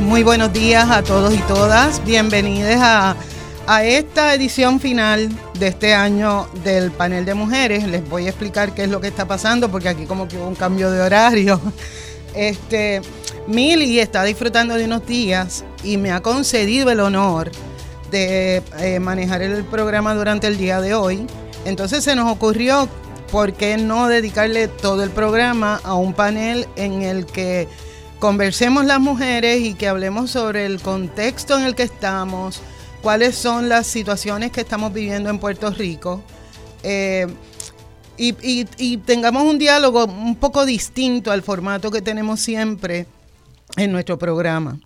Muy buenos días a todos y todas. Bienvenidos a, a, esta edición final de este año del panel de mujeres. Les voy a explicar qué es lo que está pasando porque aquí como que hubo un cambio de horario. Este, Mili está disfrutando de unos días y me ha concedido el honor de eh, manejar el programa durante el día de hoy. Entonces se nos ocurrió por qué no dedicarle todo el programa a un panel en el que conversemos las mujeres y que hablemos sobre el contexto en el que estamos, cuáles son las situaciones que estamos viviendo en Puerto Rico. Eh, y, tengamos un diálogo un poco distinto al formato que tenemos siempre en nuestro programa.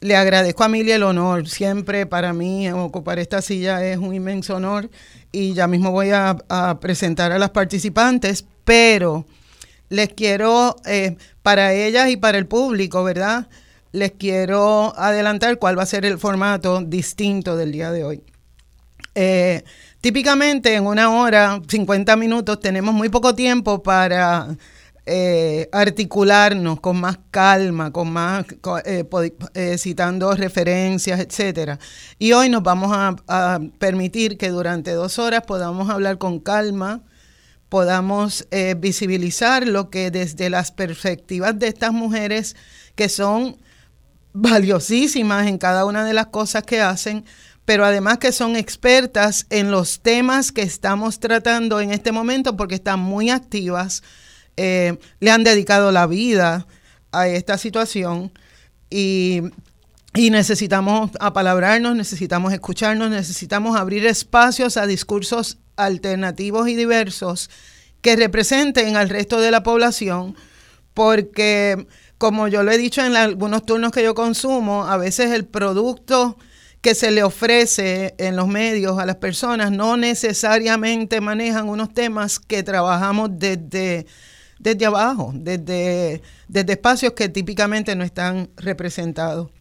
Le agradezco a Emilia el honor. Siempre para mí ocupar esta silla es un inmenso honor y ya mismo voy a, a presentar a las participantes, pero les quiero, eh, para ellas y para el público, ¿verdad? Les quiero adelantar cuál va a ser el formato distinto del día de hoy. Eh, típicamente en una hora, 50 minutos, tenemos muy poco tiempo para eh, articularnos con más calma, con más eh, eh, citando referencias, etcétera. Y hoy nos vamos a, a, permitir que durante dos horas podamos hablar con calma, podamos eh, visibilizar lo que desde las perspectivas de estas mujeres que son valiosísimas en cada una de las cosas que hacen, pero además que son expertas en los temas que estamos tratando en este momento porque están muy activas, eh, le han dedicado la vida a esta situación y, y necesitamos apalabrarnos, necesitamos escucharnos, necesitamos abrir espacios a discursos alternativos y diversos que representen al resto de la población, porque como yo lo he dicho en algunos turnos que yo consumo, a veces el producto que se le ofrece en los medios a las personas no necesariamente manejan unos temas que trabajamos desde, desde abajo, desde, desde espacios que típicamente no están representados.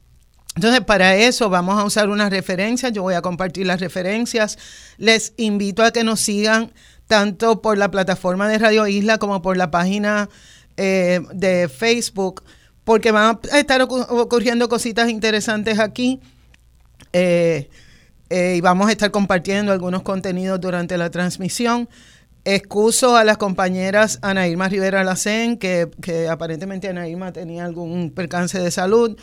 Entonces, para eso vamos a usar unas referencias. Yo voy a compartir las referencias. Les invito a que nos sigan tanto por la plataforma de Radio Isla como por la página eh, de Facebook, porque van a estar ocurriendo cositas interesantes aquí. Eh, eh, y vamos a estar compartiendo algunos contenidos durante la transmisión. Excuso a las compañeras Ana Irma Rivera Lacén, que, que aparentemente Ana Irma tenía algún percance de salud.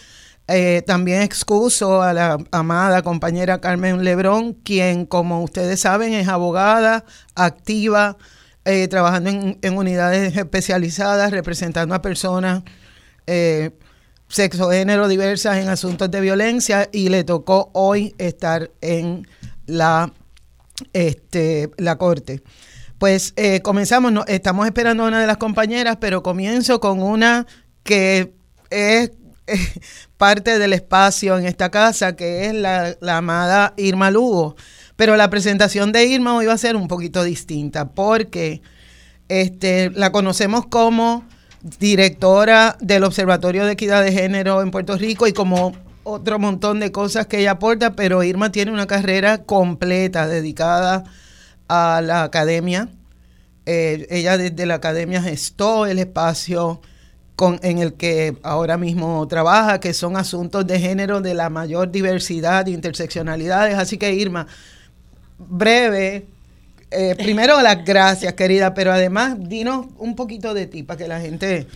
Eh, también excuso a la amada compañera Carmen Lebrón, quien, como ustedes saben, es abogada, activa, eh, trabajando en, unidades especializadas, representando a personas eh, sexo, género diversas en asuntos de violencia y le tocó hoy estar en la, este, la corte. Pues eh, comenzamos, no, estamos esperando a una de las compañeras, pero comienzo con una que es parte del espacio en esta casa, que es la, amada Irma Lugo. Pero la presentación de Irma hoy va a ser un poquito distinta, porque este, la conocemos como directora del Observatorio de Equidad de Género en Puerto Rico y como otro montón de cosas que ella aporta, pero Irma tiene una carrera completa dedicada a la academia. Eh, ella desde la academia gestó el espacio en el que ahora mismo trabaja, que son asuntos de género de la mayor diversidad e interseccionalidades. Así que Irma, breve, eh, primero las gracias, querida, pero además dinos un poquito de ti para que la gente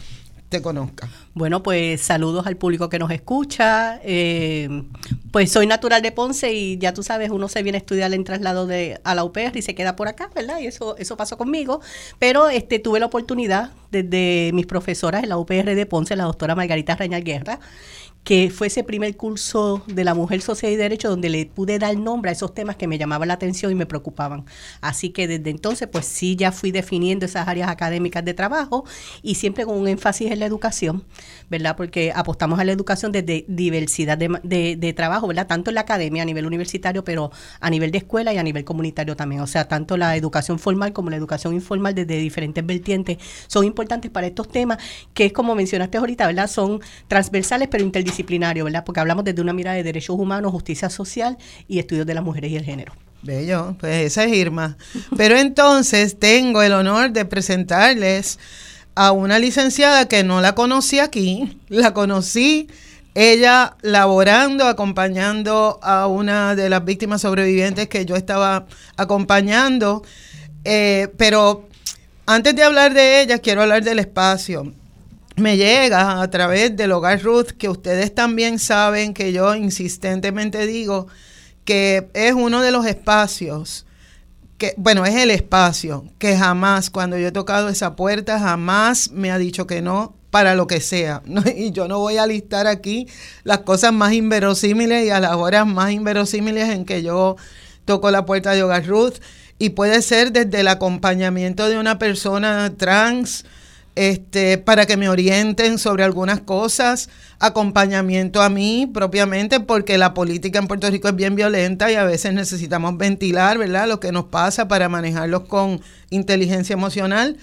conozca. Bueno, pues saludos al público que nos escucha. Eh, pues soy natural de Ponce y ya tú sabes, uno se viene a estudiar en traslado de, a la UPR y se queda por acá, ¿verdad? Y eso, eso pasó conmigo. Pero este, tuve la oportunidad desde mis profesoras en la UPR de Ponce, la doctora Margarita Reñal Guerra, que fue ese primer curso de la mujer, sociedad y derecho donde le pude dar nombre a esos temas que me llamaban la atención y me preocupaban. Así que desde entonces, pues sí, ya fui definiendo esas áreas académicas de trabajo y siempre con un énfasis en la educación, ¿verdad? Porque apostamos a la educación desde diversidad de, de, trabajo, ¿verdad? Tanto en la academia a nivel universitario, pero a nivel de escuela y a nivel comunitario también. O sea, tanto la educación formal como la educación informal desde diferentes vertientes son importantes para estos temas que es como mencionaste ahorita, ¿verdad? Son transversales pero interdisciplinarios, ¿verdad? Porque hablamos desde una mirada de derechos humanos, justicia social y estudios de las mujeres y el género. Bello, pues esa es Irma. Pero entonces tengo el honor de presentarles a una licenciada que no la conocí aquí, la conocí ella laborando, acompañando a una de las víctimas sobrevivientes que yo estaba acompañando. Eh, pero antes de hablar de ella, quiero hablar del espacio me llega a través del Hogar Ruth, que ustedes también saben que yo insistentemente digo que es uno de los espacios, que, bueno, es el espacio que jamás, cuando yo he tocado esa puerta, jamás me ha dicho que no para lo que sea. Y yo no voy a listar aquí las cosas más inverosímiles y a las horas más inverosímiles en que yo toco la puerta de Hogar Ruth. Y puede ser desde el acompañamiento de una persona trans, este, para que me orienten sobre algunas cosas, acompañamiento a mí propiamente, porque la política en Puerto Rico es bien violenta y a veces necesitamos ventilar, ¿verdad?, lo que nos pasa para manejarlos con inteligencia emocional,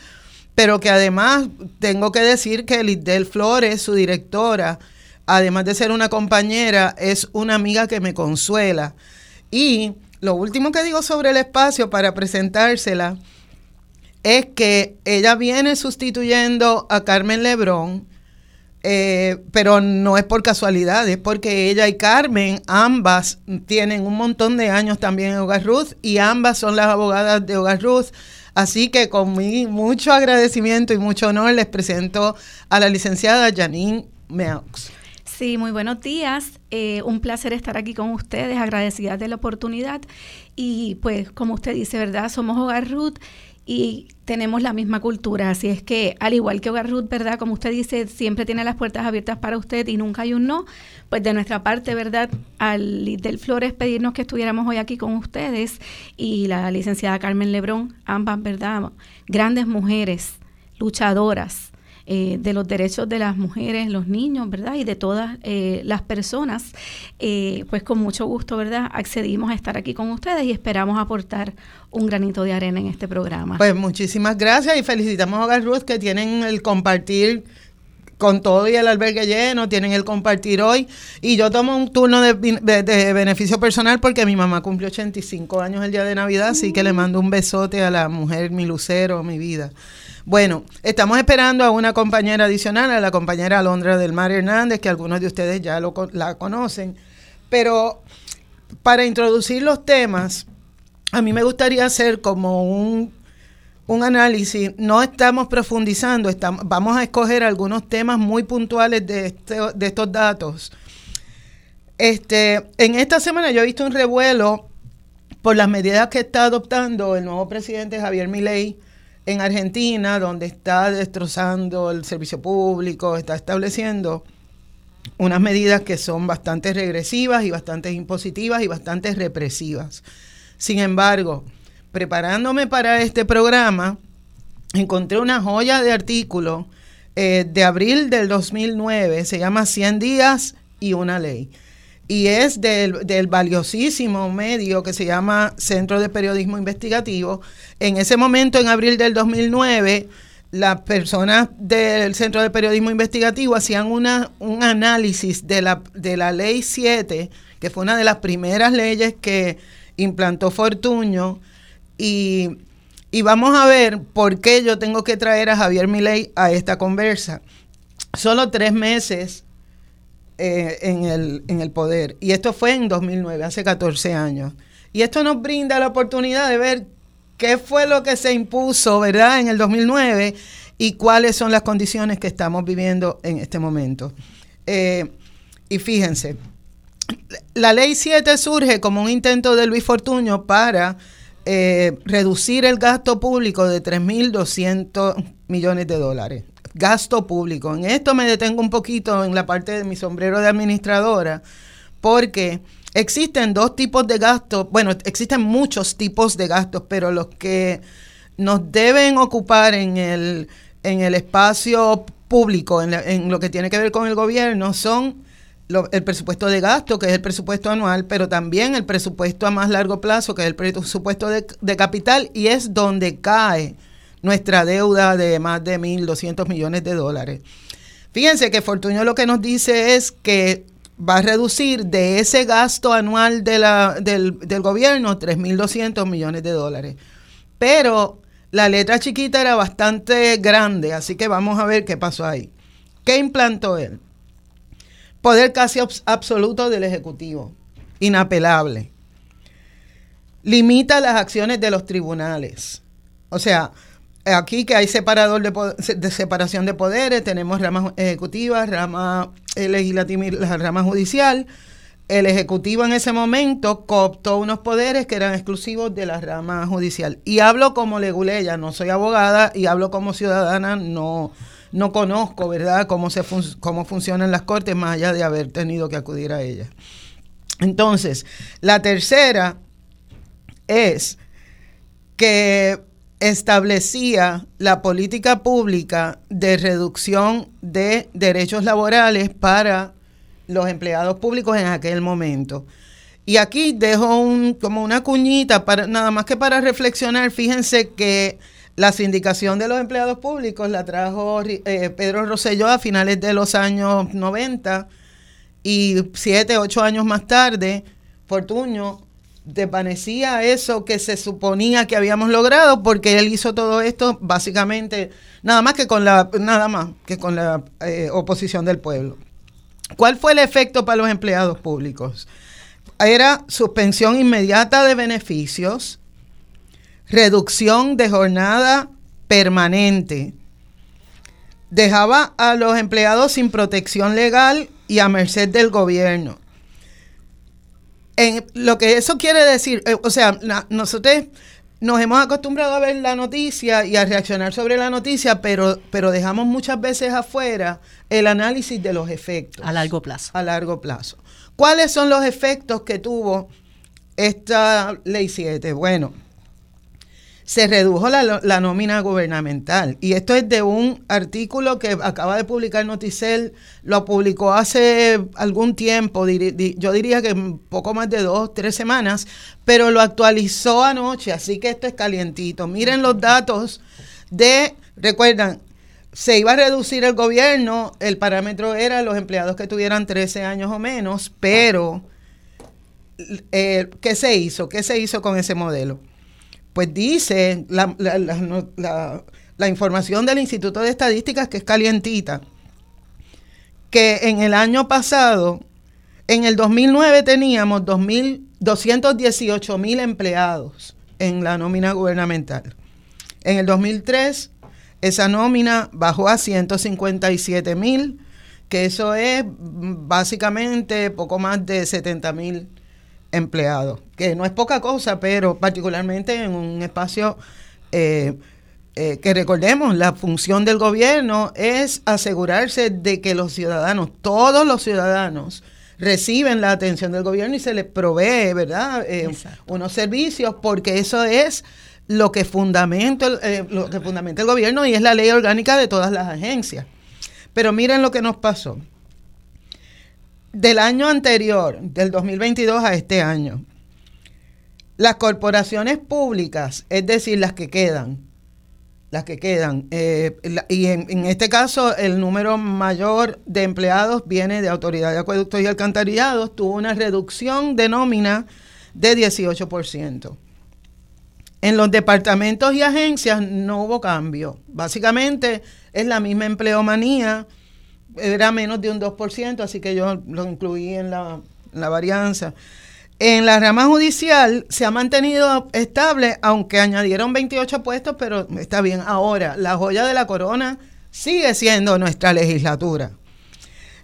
pero que además tengo que decir que Lidel Flores, su directora, además de ser una compañera, es una amiga que me consuela. Y lo último que digo sobre el espacio para presentársela, es que ella viene sustituyendo a Carmen Lebrón, eh, pero no es por casualidad, es porque ella y Carmen, ambas tienen un montón de años también en Hogar Ruth y ambas son las abogadas de Hogar Ruth. Así que con mi mucho agradecimiento y mucho honor les presento a la licenciada Janine Meaux. Sí, muy buenos días. Eh, un placer estar aquí con ustedes, agradecida de la oportunidad. Y pues, como usted dice, ¿verdad? Somos Hogar Ruth y tenemos la misma cultura. Así es que, al igual que Hogar Ruth, ¿verdad? Como usted dice, siempre tiene las puertas abiertas para usted y nunca hay un no. Pues de nuestra parte, ¿verdad? Al del Flores pedirnos que estuviéramos hoy aquí con ustedes y la licenciada Carmen Lebrón, ambas, ¿verdad? Grandes mujeres, luchadoras, eh, de los derechos de las mujeres, los niños, ¿verdad? Y de todas eh, las personas, eh, pues con mucho gusto, ¿verdad? Accedimos a estar aquí con ustedes y esperamos aportar un granito de arena en este programa. Pues muchísimas gracias y felicitamos a Hogar que tienen el compartir con todo y el albergue lleno, tienen el compartir hoy. Y yo tomo un turno de, beneficio personal porque mi mamá cumplió 85 años el día de Navidad, así que le mando un besote a la mujer, mi lucero, mi vida. Bueno, estamos esperando a una compañera adicional, a la compañera Alondra del Mar Hernández, que algunos de ustedes ya lo, la conocen. Pero para introducir los temas, a mí me gustaría hacer como un, un análisis. No estamos profundizando, estamos, vamos a escoger algunos temas muy puntuales de, este, de estos datos. Este, en esta semana yo he visto un revuelo por las medidas que está adoptando el nuevo presidente Javier Milei en Argentina, donde está destrozando el servicio público, está estableciendo unas medidas que son bastante regresivas y bastante impositivas y bastante represivas. Sin embargo, preparándome para este programa, encontré una joya de artículo eh, de abril del 2009, se llama 100 días y una ley y es del, valiosísimo medio que se llama Centro de Periodismo Investigativo. En ese momento, en abril del 2009, las personas del Centro de Periodismo Investigativo hacían una, un análisis de la, de la Ley 7, que fue una de las primeras leyes que implantó Fortuño, y, y vamos a ver por qué yo tengo que traer a Javier Milei a esta conversa. Solo tres meses eh, en, el, en el poder. Y esto fue en 2009, hace 14 años. Y esto nos brinda la oportunidad de ver qué fue lo que se impuso, ¿verdad?, en el 2009 y cuáles son las condiciones que estamos viviendo en este momento. Eh, y fíjense, la ley 7 surge como un intento de Luis Fortuño para eh, reducir el gasto público de 3.200 millones de dólares gasto público. En esto me detengo un poquito en la parte de mi sombrero de administradora, porque existen dos tipos de gastos, bueno, existen muchos tipos de gastos, pero los que nos deben ocupar en el, en el espacio público, en, en lo que tiene que ver con el gobierno, son el presupuesto de gasto, que es el presupuesto anual, pero también el presupuesto a más largo plazo, que es el presupuesto de, de capital, y es donde cae nuestra deuda de más de 1.200 millones de dólares. Fíjense que Fortunio lo que nos dice es que va a reducir de ese gasto anual de la, del, del gobierno 3.200 millones de dólares. Pero la letra chiquita era bastante grande, así que vamos a ver qué pasó ahí. ¿Qué implantó él? Poder casi absoluto del Ejecutivo, inapelable. Limita las acciones de los tribunales. O sea, aquí que hay separador de, separación de poderes, tenemos ramas ejecutivas, rama legislativa y la rama judicial. El Ejecutivo en ese momento cooptó unos poderes que eran exclusivos de la rama judicial. Y hablo como leguleya, no soy abogada y hablo como ciudadana, no, no conozco, ¿verdad?, cómo, se cómo funcionan las cortes más allá de haber tenido que acudir a ellas. Entonces, la tercera es que establecía la política pública de reducción de derechos laborales para los empleados públicos en aquel momento. Y aquí dejo un, como una cuñita, para, nada más que para reflexionar, fíjense que la sindicación de los empleados públicos la trajo eh, Pedro Rosselló a finales de los años 90 y siete, ocho años más tarde, Fortuño desvanecía eso que se suponía que habíamos logrado porque él hizo todo esto básicamente nada más que con la nada más que con la eh, oposición del pueblo. ¿Cuál fue el efecto para los empleados públicos? Era suspensión inmediata de beneficios, reducción de jornada permanente. Dejaba a los empleados sin protección legal y a merced del gobierno lo que eso quiere decir, eh, o sea, nosotros nos hemos acostumbrado a ver la noticia y a reaccionar sobre la noticia, pero, pero dejamos muchas veces afuera el análisis de los efectos. A largo plazo. A largo plazo. ¿Cuáles son los efectos que tuvo esta ley 7? Bueno, se redujo la, nómina gubernamental. Y esto es de un artículo que acaba de publicar Noticel, lo publicó hace algún tiempo, yo diría que poco más de dos, tres semanas, pero lo actualizó anoche, así que esto es calientito. Miren los datos de, recuerdan, se iba a reducir el gobierno, el parámetro era los empleados que tuvieran 13 años o menos, pero eh, ¿qué se hizo? ¿Qué se hizo con ese modelo? Pues dice la, la, información del Instituto de Estadísticas, que es calientita, que en el año pasado, en el 2009 teníamos 218 mil empleados en la nómina gubernamental. En el 2003, esa nómina bajó a 157 mil, que eso es básicamente poco más de 70 mil empleados, que no es poca cosa, pero particularmente en un espacio eh, eh, que recordemos, la función del gobierno es asegurarse de que los ciudadanos, todos los ciudadanos, reciben la atención del gobierno y se les provee, ¿verdad?, eh, unos servicios, porque eso es lo que, fundamenta, lo que fundamenta el gobierno y es la ley orgánica de todas las agencias. Pero miren lo que nos pasó del año anterior, del 2022 a este año, las corporaciones públicas, es decir, las que quedan, las que quedan, eh, y en, este caso el número mayor de empleados viene de Autoridad de Acueductos y Alcantarillados, tuvo una reducción de nómina de 18%. En los departamentos y agencias no hubo cambio. Básicamente es la misma empleomanía era menos de un 2%, así que yo lo incluí en la, varianza. En la rama judicial se ha mantenido estable, aunque añadieron 28 puestos, pero está bien. Ahora, la joya de la corona sigue siendo nuestra legislatura.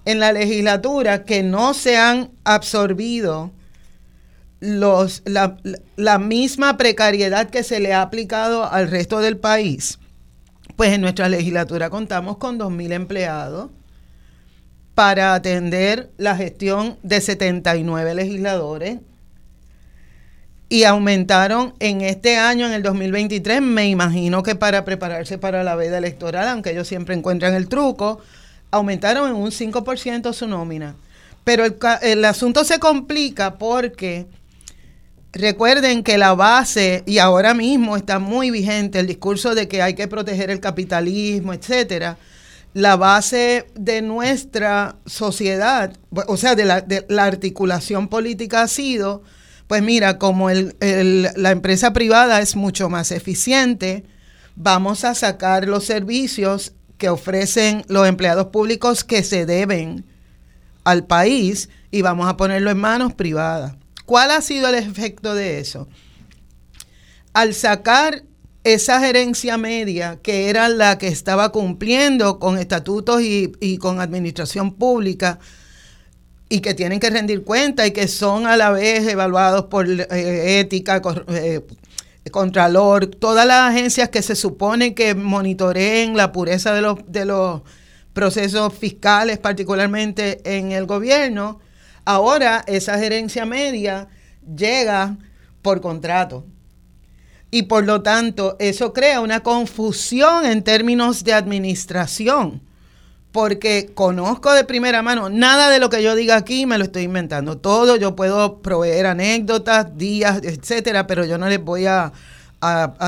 En la legislatura que no se han absorbido los, la misma precariedad que se le ha aplicado al resto del país, pues en nuestra legislatura contamos con 2.000 empleados para atender la gestión de 79 legisladores y aumentaron en este año, en el 2023, me imagino que para prepararse para la veda electoral, aunque ellos siempre encuentran el truco, aumentaron en un 5% su nómina. Pero el, el asunto se complica porque recuerden que la base, y ahora mismo está muy vigente el discurso de que hay que proteger el capitalismo, etcétera, la base de nuestra sociedad, o sea, de la, de la articulación política ha sido pues mira, como la empresa privada es mucho más eficiente, vamos a sacar los servicios que ofrecen los empleados públicos que se deben al país y vamos a ponerlo en manos privadas. ¿Cuál ha sido el efecto de eso? Al sacar esa gerencia media, que era la que estaba cumpliendo con estatutos y, con administración pública, y que tienen que rendir cuenta y que son a la vez evaluados por eh, ética, eh, contralor, todas las agencias que se supone que monitoreen la pureza de los procesos fiscales, particularmente en el gobierno, ahora esa gerencia media llega por contrato. Y por lo tanto, eso crea una confusión en términos de administración porque conozco de primera mano, nada de lo que yo diga aquí me lo estoy inventando. Todo yo puedo proveer anécdotas, días, etcétera, pero yo no les voy a,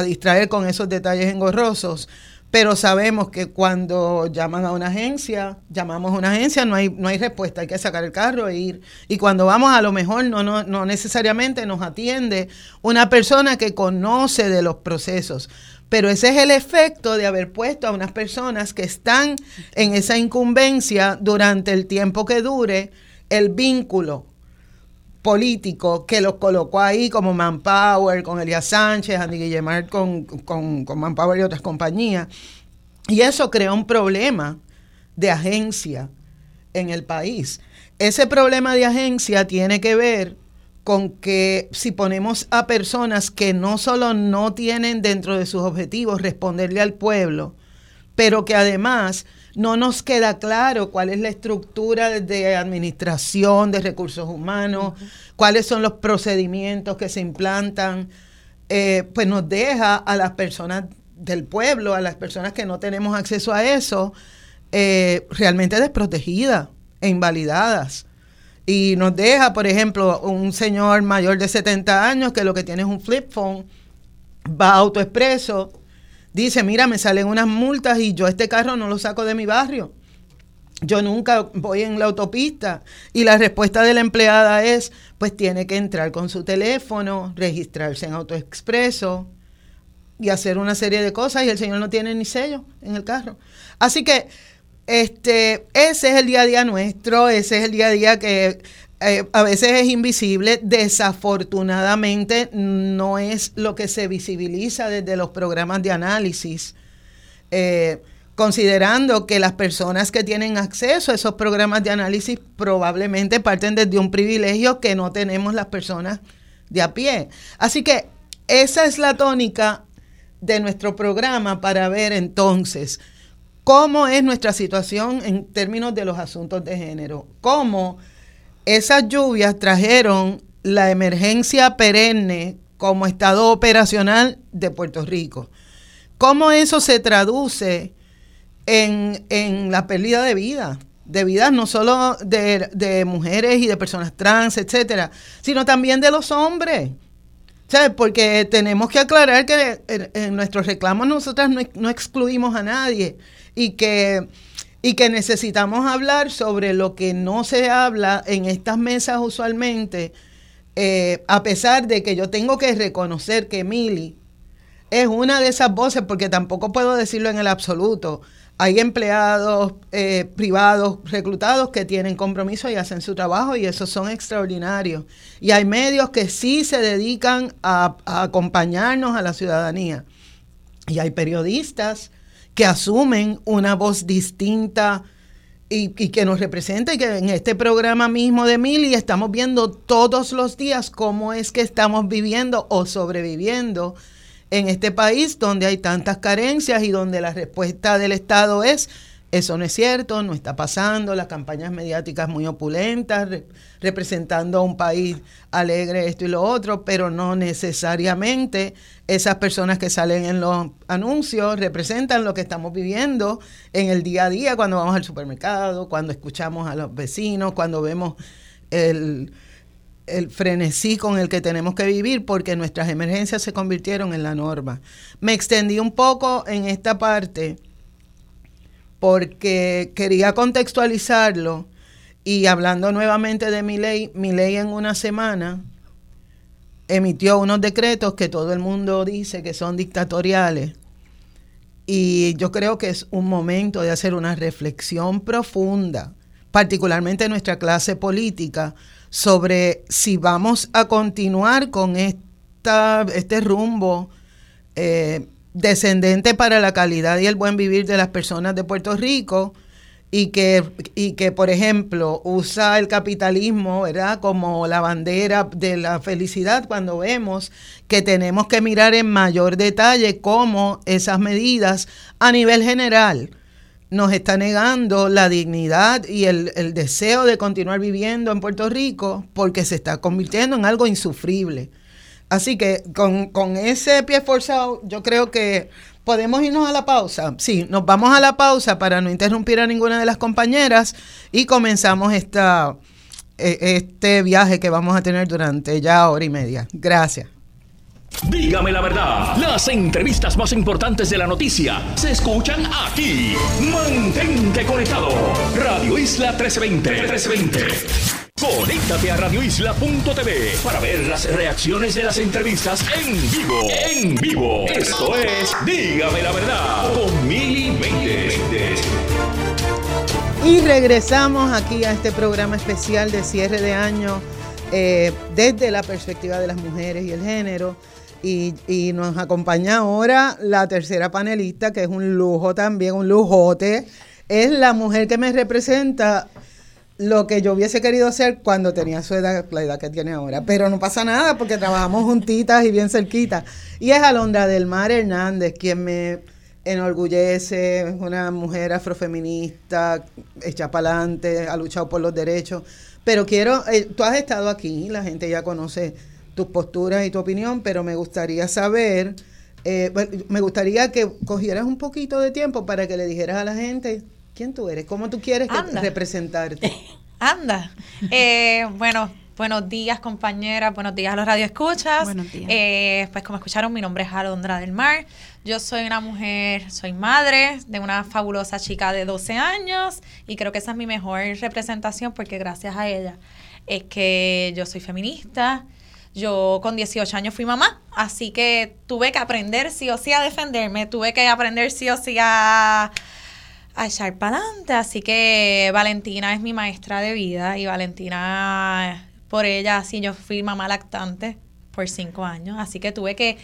distraer con esos detalles engorrosos. Pero sabemos que cuando llaman a una agencia, llamamos a una agencia, no hay, no hay respuesta, hay que sacar el carro e ir. Y cuando vamos, a lo mejor no, no, no necesariamente nos atiende una persona que conoce de los procesos. Pero ese es el efecto de haber puesto a unas personas que están en esa incumbencia durante el tiempo que dure el vínculo político que los colocó ahí como Manpower, con Elías Sánchez, Andy Guillemard con, con, con Manpower y otras compañías. Y eso creó un problema de agencia en el país. Ese problema de agencia tiene que ver con que si ponemos a personas que no solo no tienen dentro de sus objetivos responderle al pueblo, pero que además no nos queda claro cuál es la estructura de administración de recursos humanos, cuáles son los procedimientos que se implantan, eh, pues nos deja a las personas del pueblo, a las personas que no tenemos acceso a eso, eh, realmente desprotegidas e invalidadas. Y nos deja, por ejemplo, un señor mayor de 70 años que lo que tiene es un flip phone, va autoexpreso, dice, mira, me salen unas multas y yo este carro no lo saco de mi barrio. Yo nunca voy en la autopista y la respuesta de la empleada es, pues tiene que entrar con su teléfono, registrarse en AutoExpreso y hacer una serie de cosas y el señor no tiene ni sello en el carro. Así que este, ese es el día a día nuestro, ese es el día a día que eh, a veces es invisible, desafortunadamente no es lo que se visibiliza desde los programas de análisis, eh, considerando que las personas que tienen acceso a esos programas de análisis probablemente parten desde un privilegio que no tenemos las personas de a pie. Así que esa es la tónica de nuestro programa para ver entonces cómo es nuestra situación en términos de los asuntos de género, cómo esas lluvias trajeron la emergencia perenne como estado operacional de Puerto Rico, cómo eso se traduce en, la pérdida de vida, de vidas no solo de, mujeres y de personas trans, etcétera, sino también de los hombres. ¿Sabes? Porque tenemos que aclarar que en, nuestros reclamos nosotras no excluimos a nadie y que, y que necesitamos hablar sobre lo que no se habla en estas mesas usualmente, eh, a pesar de que yo tengo que reconocer que Mili es una de esas voces, porque tampoco puedo decirlo en el absoluto. Hay empleados eh, privados reclutados que tienen compromiso y hacen su trabajo y esos son extraordinarios. Y hay medios que sí se dedican a acompañarnos a la ciudadanía. Y hay periodistas que asumen una voz distinta y, que nos representa y que en este programa mismo de Mili estamos viendo todos los días cómo es que estamos viviendo o sobreviviendo en este país donde hay tantas carencias y donde la respuesta del Estado es eso no es cierto, no está pasando, las campañas mediáticas muy opulentas, representando a un país alegre, esto y lo otro, pero no necesariamente esas personas que salen en los anuncios representan lo que estamos viviendo en el día a día, cuando vamos al supermercado, cuando escuchamos a los vecinos, cuando vemos el, el frenesí con el que tenemos que vivir, porque nuestras emergencias se convirtieron en la norma. Me extendí un poco en esta parte porque quería contextualizarlo y hablando nuevamente de mi ley, mi ley en una semana emitió unos decretos que todo el mundo dice que son dictatoriales. Y yo creo que es un momento de hacer una reflexión profunda, particularmente nuestra clase política, sobre si vamos a continuar con esta, este rumbo eh, descendente para la calidad y el buen vivir de las personas de Puerto Rico y que, y que, por ejemplo, usa el capitalismo, ¿verdad?, como la bandera de la felicidad cuando vemos que tenemos que mirar en mayor detalle cómo esas medidas a nivel general nos está negando la dignidad y el, el deseo de continuar viviendo en Puerto Rico porque se está convirtiendo en algo insufrible. Así que con, ese pie forzado, yo creo que podemos irnos a la pausa. Sí, nos vamos a la pausa para no interrumpir a ninguna de las compañeras y comenzamos esta, e, este viaje que vamos a tener durante ya hora y media. Gracias. Dígame la verdad, las entrevistas más importantes de la noticia se escuchan aquí. Mantente conectado. Radio Isla 1320. 1320. Conéctate a radioisla.tv para ver las reacciones de las entrevistas en vivo. En vivo. Esto es Dígame la verdad con Mili Y regresamos aquí a este programa especial de cierre de año eh, desde la perspectiva de las mujeres y el género. Y, y, nos acompaña ahora la tercera panelista, que es un lujo también, un lujote. Es la mujer que me representa lo que yo hubiese querido hacer cuando tenía su edad, la edad que tiene ahora. Pero no pasa nada porque trabajamos juntitas y bien cerquitas. Y es Alondra del Mar Hernández quien me enorgullece, es una mujer afrofeminista, hecha para adelante, ha luchado por los derechos. Pero quiero, eh, tú has estado aquí, la gente ya conoce tus posturas y tu opinión, pero me gustaría saber, eh, me gustaría que cogieras un poquito de tiempo para que le dijeras a la gente ¿Quién tú eres? ¿Cómo tú quieres representarte? Anda. Eh, bueno, buenos días, compañeras. Buenos días a los radioescuchas. Buenos días. Eh, pues como escucharon, mi nombre es Alondra del Mar. Yo soy una mujer, soy madre de una fabulosa chica de 12 años y creo que esa es mi mejor representación porque gracias a ella es que yo soy feminista. Yo con 18 años fui mamá, así que tuve que aprender sí o sí a defenderme, tuve que aprender sí o sí a a echar para adelante. Así que Valentina es mi maestra de vida y Valentina, por ella, sí, yo fui mamá lactante por cinco años. Así que tuve que,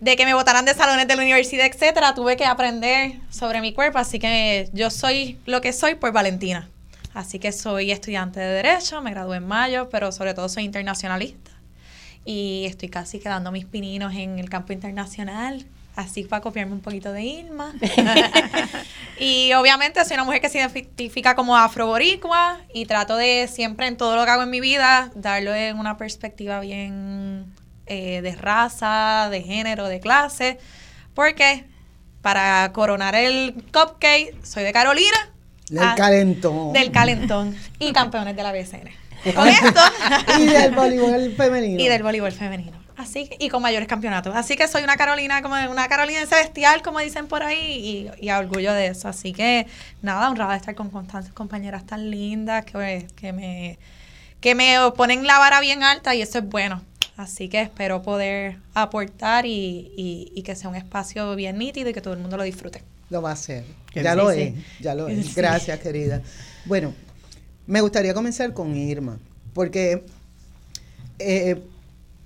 de que me botaran de salones de la universidad, etcétera, tuve que aprender sobre mi cuerpo. Así que yo soy lo que soy por Valentina. Así que soy estudiante de Derecho, me gradué en mayo, pero sobre todo soy internacionalista. Y estoy casi quedando mis pininos en el campo internacional así para copiarme un poquito de Irma. y obviamente soy una mujer que se identifica como afroboricua y trato de siempre en todo lo que hago en mi vida darlo en una perspectiva bien eh, de raza, de género, de clase, porque para coronar el cupcake soy de Carolina. Del ah, calentón. Del calentón. y campeones de la BCN. Con esto. y del voleibol femenino. Y del voleibol femenino. Así y con mayores campeonatos. Así que soy una Carolina, como una Carolina celestial, como dicen por ahí, y, y orgullo de eso. Así que nada, honrada de estar con constantes compañeras tan lindas que, que me que me ponen la vara bien alta y eso es bueno. Así que espero poder aportar y, y, que sea un espacio bien nítido y que todo el mundo lo disfrute. Lo va a hacer. Ya lo es, ya lo es. Gracias, querida. Bueno, me gustaría comenzar con Irma, porque eh,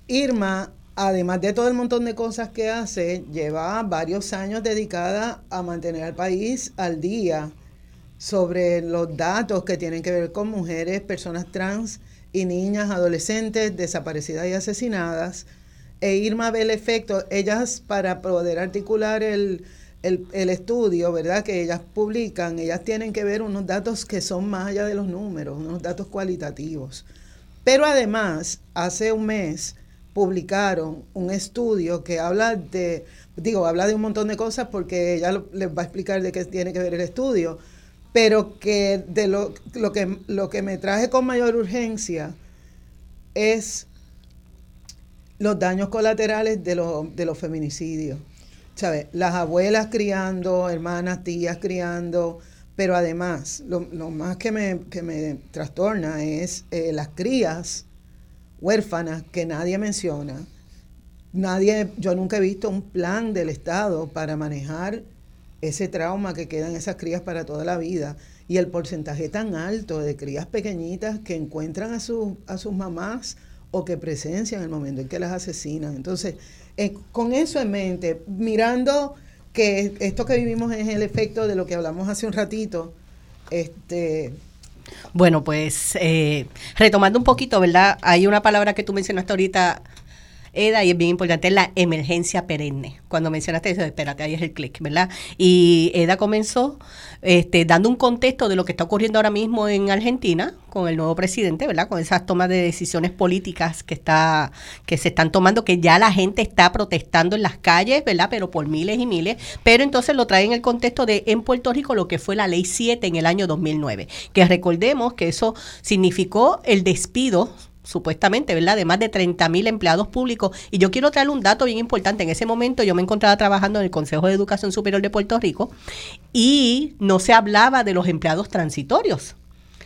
Irma, además de todo el montón de cosas que hace, lleva varios años dedicada a mantener al país al día sobre los datos que tienen que ver con mujeres, personas trans y niñas, adolescentes desaparecidas y asesinadas e Irma ve el efecto, ellas para poder articular el, el, estudio, ¿verdad? Que ellas publican, ellas tienen que ver unos datos que son más allá de los números, unos datos cualitativos. Pero además, hace un mes publicaron un estudio que habla de, digo, habla de un montón de cosas porque ella les va a explicar de qué tiene que ver el estudio, pero que de lo, lo, que, lo que me traje con mayor urgencia es los daños colaterales de, de los feminicidios. ¿Sabes? Las abuelas criando, hermanas, tías criando, pero además, lo, más que me, que me, trastorna es eh, las crías huérfanas que nadie menciona. Nadie, yo nunca he visto un plan del Estado para manejar ese trauma que quedan esas crías para toda la vida y el porcentaje tan alto de crías pequeñitas que encuentran a, su, a sus mamás o que presencian el momento en que las asesinan. Entonces, eh, con eso en mente, mirando que esto que vivimos es el efecto de lo que hablamos hace un ratito, este... Bueno, pues eh, retomando un poquito, ¿verdad? Hay una palabra que tú mencionaste ahorita, Eda, y es bien importante, es la emergencia perenne. Cuando mencionaste eso, espérate, ahí es el clic, ¿verdad? Y Eda comenzó este, dando un contexto de lo que está ocurriendo ahora mismo en Argentina con el nuevo presidente, ¿verdad? Con esas tomas de decisiones políticas que está que se están tomando, que ya la gente está protestando en las calles, ¿verdad? Pero por miles y miles, pero entonces lo trae en el contexto de en Puerto Rico lo que fue la Ley 7 en el año 2009, que recordemos que eso significó el despido supuestamente, ¿verdad?, de más de 30 mil empleados públicos. Y yo quiero traerle un dato bien importante. En ese momento yo me encontraba trabajando en el Consejo de Educación Superior de Puerto Rico y no se hablaba de los empleados transitorios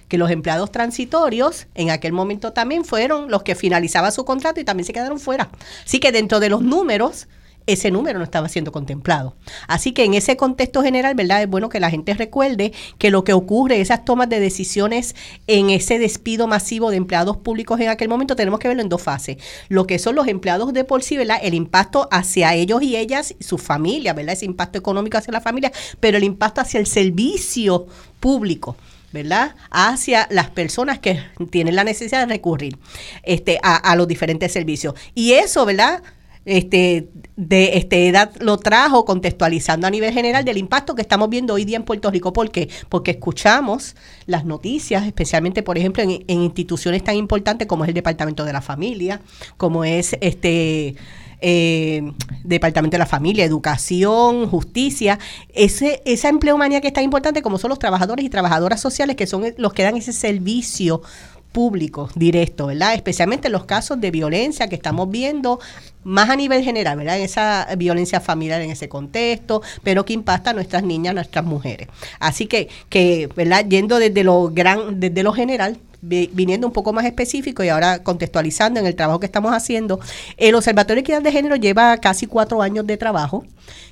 que los empleados transitorios en aquel momento también fueron los que finalizaban su contrato y también se quedaron fuera. Así que dentro de los números ese número no estaba siendo contemplado. Así que en ese contexto general, ¿verdad? Es bueno que la gente recuerde que lo que ocurre, esas tomas de decisiones en ese despido masivo de empleados públicos en aquel momento, tenemos que verlo en dos fases. Lo que son los empleados de por sí, ¿verdad? El impacto hacia ellos y ellas, su familia, ¿verdad? Ese impacto económico hacia la familia, pero el impacto hacia el servicio público. ¿verdad? Hacia las personas que tienen la necesidad de recurrir este, a, a los diferentes servicios. Y eso, ¿verdad? Este, de este edad lo trajo contextualizando a nivel general del impacto que estamos viendo hoy día en Puerto Rico. ¿Por qué? Porque escuchamos las noticias, especialmente, por ejemplo, en, instituciones tan importantes como es el Departamento de la Familia, como es este eh, Departamento de la Familia, Educación, Justicia, ese, esa empleomanía que es tan importante como son los trabajadores y trabajadoras sociales que son los que dan ese servicio público directo, ¿verdad? Especialmente en los casos de violencia que estamos viendo más a nivel general, ¿verdad? En esa violencia familiar en ese contexto, pero que impacta a nuestras niñas, a nuestras mujeres. Así que, que ¿verdad? Yendo desde lo gran, desde lo general, viniendo un poco más específico y ahora contextualizando en el trabajo que estamos haciendo, el Observatorio de Equidad de Género lleva casi cuatro años de trabajo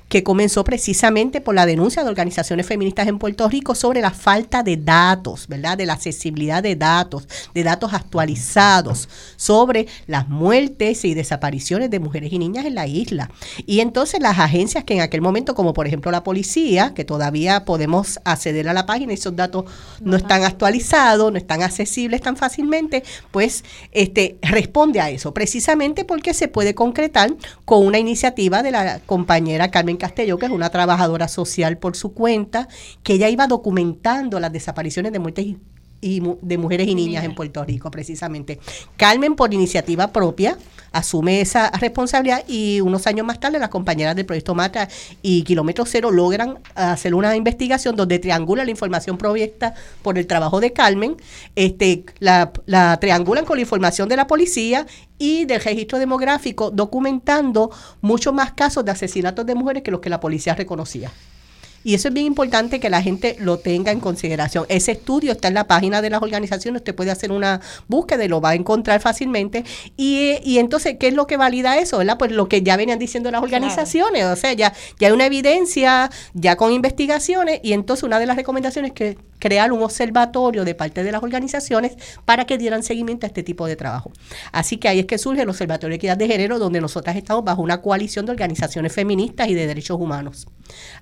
que comenzó precisamente por la denuncia de organizaciones feministas en Puerto Rico sobre la falta de datos, ¿verdad? De la accesibilidad de datos, de datos actualizados sobre las muertes y desapariciones de mujeres y niñas en la isla. Y entonces las agencias que en aquel momento, como por ejemplo la policía, que todavía podemos acceder a la página y esos datos no están actualizados, no están accesibles tan fácilmente, pues este responde a eso, precisamente porque se puede concretar con una iniciativa de la compañera Carmen Castelló, que es una trabajadora social por su cuenta, que ella iba documentando las desapariciones de muertes y, de mujeres y niñas en Puerto Rico, precisamente. Carmen, por iniciativa propia, asume esa responsabilidad y unos años más tarde las compañeras del proyecto Mata y Kilómetro Cero logran hacer una investigación donde triangula la información provista por el trabajo de Carmen, este, la, la triangulan con la información de la policía y del registro demográfico, documentando muchos más casos de asesinatos de mujeres que los que la policía reconocía. Y eso es bien importante que la gente lo tenga en consideración. Ese estudio está en la página de las organizaciones, usted puede hacer una búsqueda y lo va a encontrar fácilmente. Y, y entonces, ¿qué es lo que valida eso? ¿verdad? Pues lo que ya venían diciendo las organizaciones, o sea, ya, ya hay una evidencia, ya con investigaciones, y entonces una de las recomendaciones es que crear un observatorio de parte de las organizaciones para que dieran seguimiento a este tipo de trabajo. Así que ahí es que surge el Observatorio de Equidad de Género, donde nosotras estamos bajo una coalición de organizaciones feministas y de derechos humanos.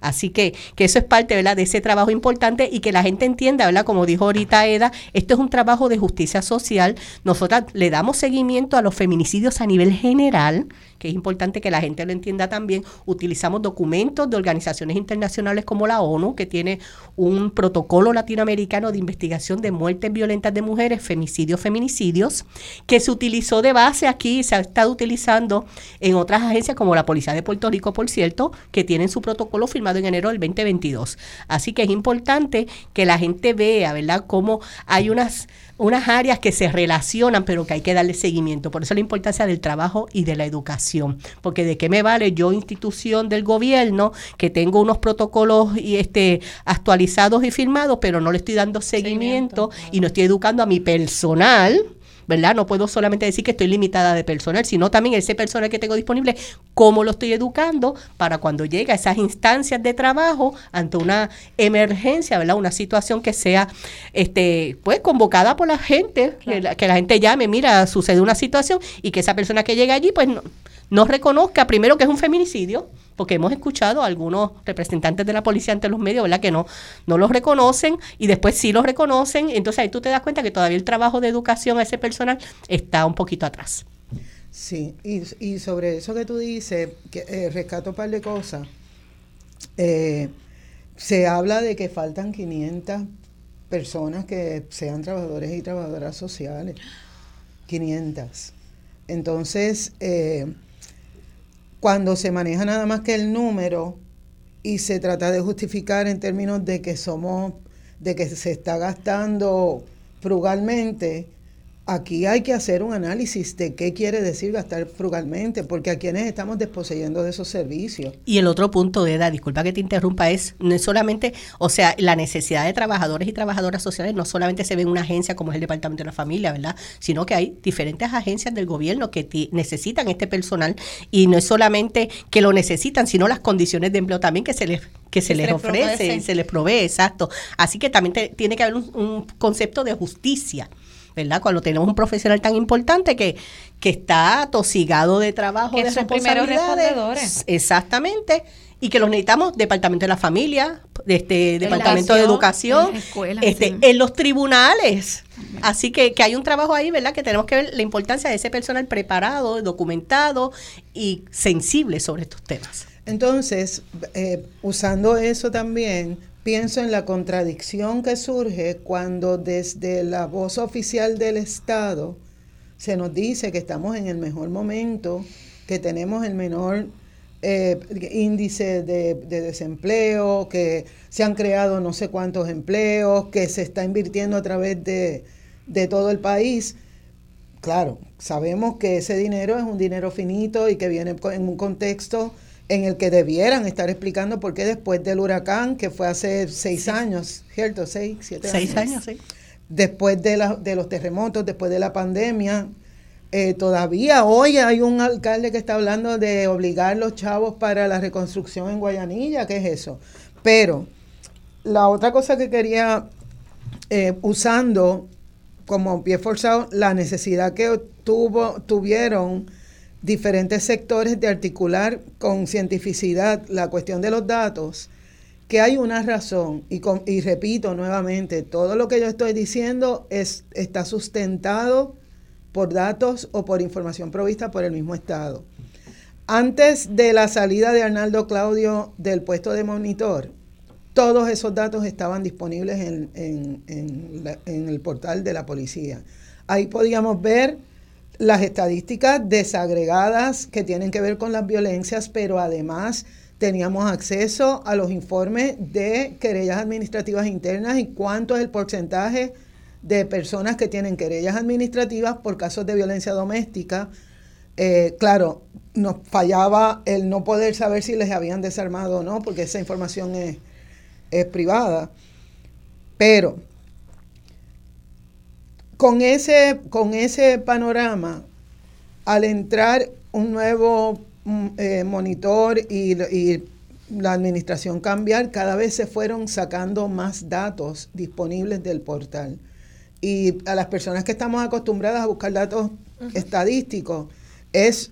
Así que, que eso es parte de ese trabajo importante y que la gente entienda, ¿verdad? como dijo ahorita Eda, esto es un trabajo de justicia social. Nosotras le damos seguimiento a los feminicidios a nivel general que es importante que la gente lo entienda también, utilizamos documentos de organizaciones internacionales como la ONU, que tiene un protocolo latinoamericano de investigación de muertes violentas de mujeres, femicidios, feminicidios, que se utilizó de base aquí, se ha estado utilizando en otras agencias como la Policía de Puerto Rico, por cierto, que tienen su protocolo firmado en enero del 2022. Así que es importante que la gente vea, ¿verdad?, cómo hay unas unas áreas que se relacionan, pero que hay que darle seguimiento. Por eso la importancia del trabajo y de la educación. Porque de qué me vale yo, institución del gobierno, que tengo unos protocolos y este actualizados y firmados, pero no le estoy dando seguimiento, y no estoy educando a mi personal ¿verdad? No puedo solamente decir que estoy limitada de personal, sino también ese personal que tengo disponible, cómo lo estoy educando para cuando llegue a esas instancias de trabajo ante una emergencia, ¿verdad? Una situación que sea, este, pues, convocada por la gente, que, la, que la gente llame, mira, sucede una situación y que esa persona que llega allí, pues, no, no reconozca primero que es un feminicidio, porque hemos escuchado a algunos representantes de la policía ante los medios, ¿verdad? Que no, no los reconocen y después sí los reconocen. Entonces ahí tú te das cuenta que todavía el trabajo de educación a ese personal está un poquito atrás. Sí, y, sobre eso que tú dices, eh, rescato un par de cosas. Eh, se habla de que faltan 500 personas que sean trabajadores y trabajadoras sociales. 500. Entonces, eh, cuando se maneja nada más que el número y se trata de justificar en términos de que somos, de que se está gastando frugalmente, Aquí hay que hacer un análisis de qué quiere decir gastar frugalmente, porque a quienes estamos desposeyendo de esos servicios. Y el otro punto, Eda, disculpa que te interrumpa, es no es solamente, o sea, la necesidad de trabajadores y trabajadoras sociales no solamente se ve en una agencia como es el Departamento de la Familia, ¿verdad? Sino que hay diferentes agencias del gobierno que necesitan este personal y no es solamente que lo necesitan, sino las condiciones de empleo también que se les que se, les, ofrece y se les provee, exacto. Así que también tiene que haber un concepto de justicia ¿verdad? Cuando tenemos un profesional tan importante que, que está tosigado de trabajo, de responsabilidades. Exactamente. Y que los necesitamos Departamento de la Familia, de este Departamento de Educación, este, en los tribunales. Así que, que hay un trabajo ahí, ¿verdad? Que tenemos que ver la importancia de ese personal preparado, documentado y sensible sobre estos temas. Entonces, eh, usando eso también, pienso en la contradicción que surge cuando desde la voz oficial del Estado se nos dice que estamos en el mejor momento, que tenemos el menor eh, índice de, desempleo, que se han creado no sé cuántos empleos, que se está invirtiendo a través de, de todo el país. Claro, sabemos que ese dinero es un dinero finito y que viene en un contexto en el que debieran estar explicando por qué después del huracán, que fue hace seis años, ¿cierto? Seis, siete años. Seis años, sí. Después de, la, de los terremotos, después de la pandemia, eh, todavía hoy hay un alcalde que está hablando de obligar los chavos para la reconstrucción en Guayanilla, ¿qué es eso? Pero la otra cosa que quería, eh, usando como pie forzado la necesidad que tuvo, tuvieron diferentes sectores de articular con cientificidad la cuestión de los datos, que hay una razón, y, y repito nuevamente, todo lo que yo estoy diciendo es, está sustentado por datos o por información provista por el mismo Estado. Antes de la salida de Arnaldo Claudio del puesto de monitor, todos esos datos estaban disponibles en, en el portal de la policía. Ahí podíamos ver las estadísticas desagregadas que tienen que ver con las violencias, pero además teníamos acceso a los informes de querellas administrativas internas y cuánto es el porcentaje de personas que tienen querellas administrativas por casos de violencia doméstica. Eh, claro, nos fallaba el no poder saber si les habían desarmado o no, porque esa información es, es privada. Pero con ese, con ese panorama, al entrar un nuevo mm, eh, monitor y, la administración cambiar, cada vez se fueron sacando más datos disponibles del portal. Y a las personas que estamos acostumbradas a buscar datos estadísticos, es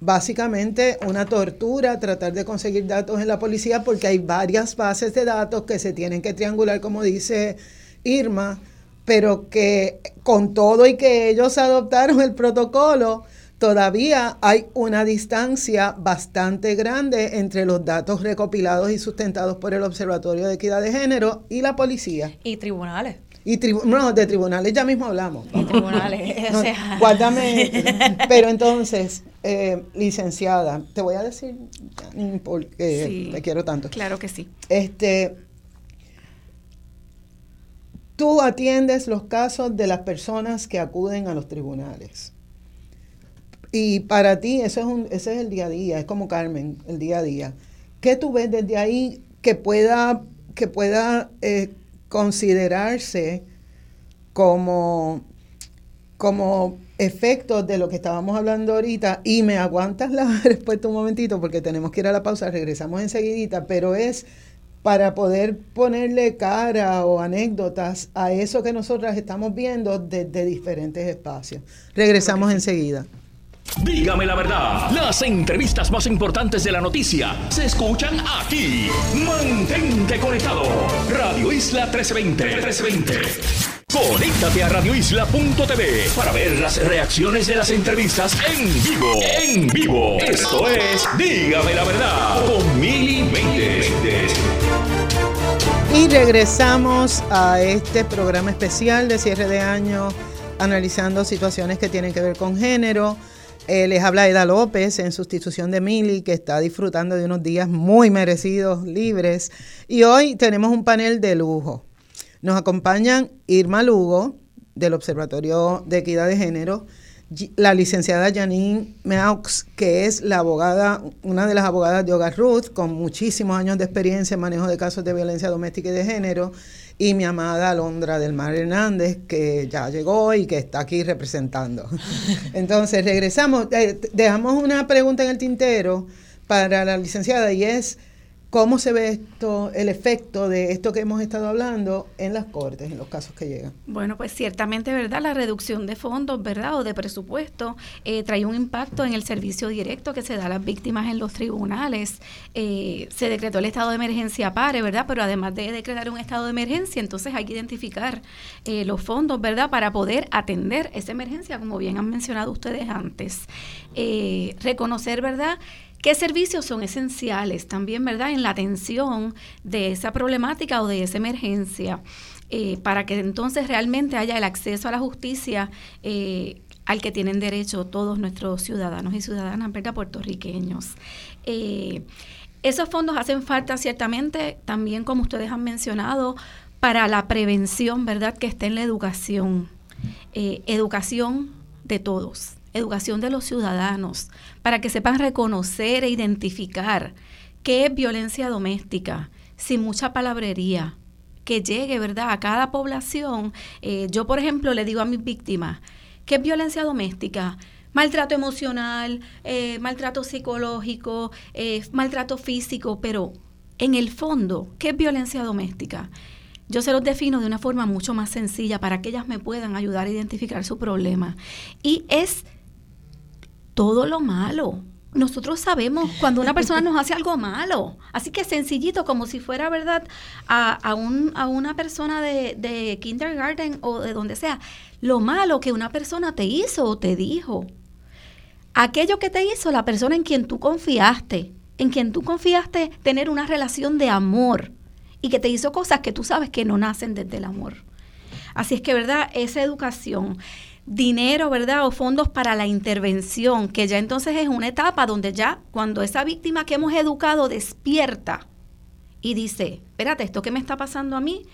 básicamente una tortura tratar de conseguir datos en la policía porque hay varias bases de datos que se tienen que triangular, como dice Irma, pero que con todo y que ellos adoptaron el protocolo, todavía hay una distancia bastante grande entre los datos recopilados y sustentados por el Observatorio de Equidad de Género y la policía. Y tribunales. Y no, de tribunales ya mismo hablamos. Y tribunales, o sea. Guárdame. Pero entonces, eh, licenciada, te voy a decir porque te quiero tanto. Claro que sí. Este, tú atiendes los casos de las personas que acuden a los tribunales. Y para ti eso es un, ese es el día a día, es como Carmen, el día a día. ¿Qué tú ves desde ahí que pueda, que pueda eh, considerarse como, como de lo que estábamos hablando ahorita? Y me aguantas la respuesta un momentito porque tenemos que ir a la pausa, regresamos enseguidita, pero es para poder ponerle cara o anécdotas a eso que nosotras estamos viendo desde diferentes espacios. Regresamos enseguida. Dígame la verdad, las entrevistas más importantes de la noticia se escuchan aquí. Mantente conectado. Radio Isla 1320. 1320. Conéctate a radioisla.tv para ver las reacciones de las entrevistas en vivo. En vivo. Esto es Dígame la verdad con Mili 20. Y regresamos a este programa especial de cierre de año analizando situaciones que tienen que ver con género. Eh, les habla Eda López en sustitución de Mili, que está disfrutando de unos días muy merecidos, libres. Y hoy tenemos un panel de lujo. Nos acompañan Irma Lugo, del Observatorio de Equidad de Género, la licenciada Janine Meaux, que es la abogada, una de las abogadas de Hogar Ruth, con muchísimos años de experiencia en manejo de casos de violencia doméstica y de género, y mi amada Alondra del Mar Hernández, que ya llegó y que está aquí representando. Entonces, regresamos. Eh, dejamos una pregunta en el tintero para la licenciada y es, ¿Cómo se ve esto, el efecto de esto que hemos estado hablando en las cortes, en los casos que llegan? Bueno, pues ciertamente, ¿verdad? La reducción de fondos, ¿verdad? O de presupuesto eh, trae un impacto en el servicio directo que se da a las víctimas en los tribunales. Eh, se decretó el estado de emergencia PARE, ¿verdad? Pero además de decretar un estado de emergencia, entonces hay que identificar eh, los fondos, ¿verdad? Para poder atender esa emergencia, como bien han mencionado ustedes antes. reconocer, ¿verdad? ¿Qué servicios son esenciales también, verdad, en la atención de esa problemática o de esa emergencia? Eh, para que entonces realmente haya el acceso a la justicia eh, al que tienen derecho todos nuestros ciudadanos y ciudadanas ¿verdad? puertorriqueños. Eh, esos fondos hacen falta ciertamente también, como ustedes han mencionado, para la prevención, ¿verdad?, que está en la educación. educación de todos educación de los ciudadanos, para que sepan reconocer e identificar qué es violencia doméstica, sin mucha palabrería, que llegue, ¿verdad?, a cada población. Eh, yo, por ejemplo, le digo a mis víctimas, ¿qué es violencia doméstica? Maltrato emocional, eh, maltrato psicológico, eh, maltrato físico, pero en el fondo, ¿qué es violencia doméstica? Yo se los defino de una forma mucho más sencilla para que ellas me puedan ayudar a identificar su problema. Y es todo lo malo. Nosotros sabemos cuando una persona nos hace algo malo. Así que sencillito, como si fuera verdad a, a, un, a una persona de, de kindergarten o de donde sea, lo malo que una persona te hizo o te dijo. Aquello que te hizo la persona en quien tú confiaste, en quien tú confiaste tener una relación de amor y que te hizo cosas que tú sabes que no nacen desde el amor. Así es que, ¿verdad? Esa educación dinero, ¿verdad? O fondos para la intervención, que ya entonces es una etapa donde ya cuando esa víctima que hemos educado despierta y dice, espérate, esto que me está pasando a mí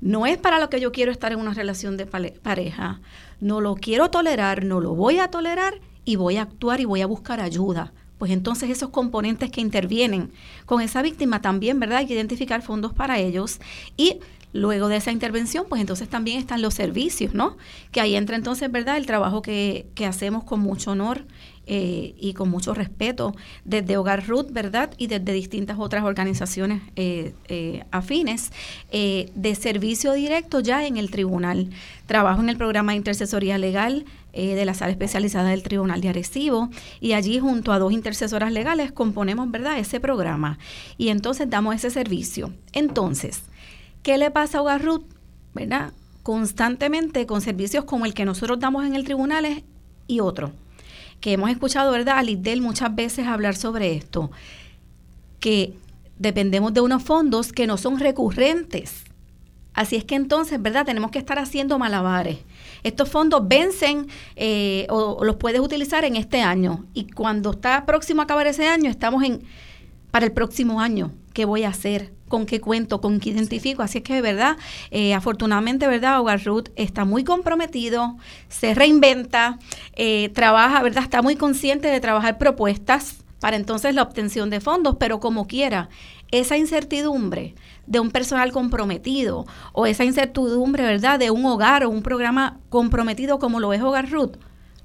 no es para lo que yo quiero estar en una relación de pareja, no lo quiero tolerar, no lo voy a tolerar y voy a actuar y voy a buscar ayuda. Pues entonces esos componentes que intervienen con esa víctima también, ¿verdad? Hay que identificar fondos para ellos y Luego de esa intervención, pues entonces también están los servicios, ¿no? Que ahí entra entonces, ¿verdad? El trabajo que, que hacemos con mucho honor eh, y con mucho respeto desde Hogar Ruth, ¿verdad? Y desde distintas otras organizaciones eh, eh, afines de servicio directo ya en el tribunal. Trabajo en el programa de intercesoría legal de la sala especializada del Tribunal de Arecibo y allí junto a dos intercesoras legales componemos, ¿verdad?, ese programa y entonces damos ese servicio. Entonces, ¿qué le pasa a Hogar ¿verdad? Constantemente con servicios como el que nosotros damos en el tribunal y otro que hemos escuchado, ¿verdad?, a Lidl muchas veces hablar sobre esto, que dependemos de unos fondos que no son recurrentes. Así es que entonces, ¿verdad? Tenemos que estar haciendo malabares. Estos fondos vencen eh, o, los puedes utilizar en este año y cuando está próximo a acabar ese año, estamos en para el próximo año. ¿Qué voy a hacer? Con qué cuento, con qué identifico. Así es que, de verdad, eh, afortunadamente, ¿verdad? Hogar Ruth está muy comprometido, se reinventa, eh, trabaja, ¿verdad? Está muy consciente de trabajar propuestas para entonces la obtención de fondos, pero como quiera, esa incertidumbre de un personal comprometido o esa incertidumbre, ¿verdad?, de un hogar o un programa comprometido como lo es Hogar Ruth,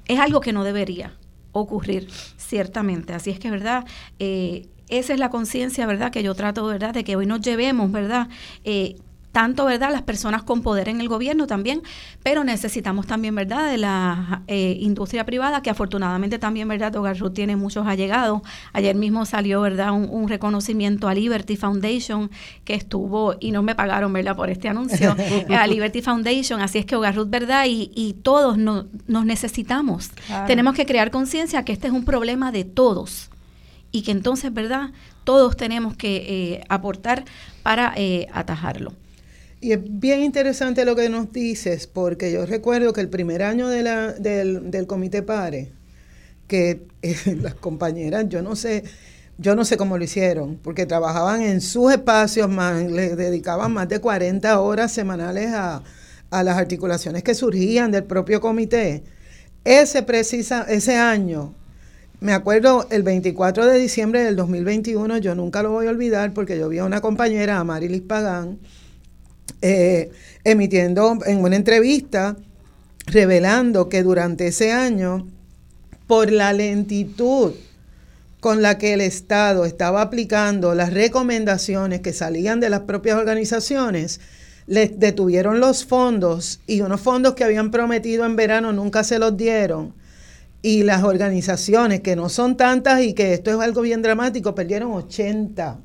es algo que no debería ocurrir, ciertamente. Así es que, ¿verdad? Eh, esa es la conciencia, ¿verdad? Que yo trato, ¿verdad? De que hoy nos llevemos, ¿verdad? Eh, tanto, ¿verdad? Las personas con poder en el gobierno también, pero necesitamos también, ¿verdad? De la eh, industria privada, que afortunadamente también, ¿verdad? Hogar Ruth tiene muchos allegados. Ayer mismo salió, ¿verdad? Un, reconocimiento a Liberty Foundation, que estuvo, y no me pagaron, ¿verdad? Por este anuncio, a Liberty Foundation. Así es que Hogar Ruth, ¿verdad? Y, y todos nos necesitamos. Tenemos que crear conciencia que este es un problema de todos y que entonces, ¿verdad? Todos tenemos que eh, aportar para eh, atajarlo. Y es bien interesante lo que nos dices, porque yo recuerdo que el primer año del, del Comité PARE, que eh, las compañeras, yo no sé, yo no sé cómo lo hicieron, porque trabajaban en sus espacios, más, le dedicaban más de 40 horas semanales a, a las articulaciones que surgían del propio comité. Ese, precisa, ese año me acuerdo el 24 de diciembre del 2021, yo nunca lo voy a olvidar porque yo vi a una compañera, a Marilis Pagán, eh, emitiendo en una entrevista, revelando que durante ese año, por la lentitud con la que el Estado estaba aplicando las recomendaciones que salían de las propias organizaciones, les detuvieron los fondos y unos fondos que habían prometido en verano nunca se los dieron y las organizaciones, que no son tantas y que esto es algo bien dramático, perdieron 80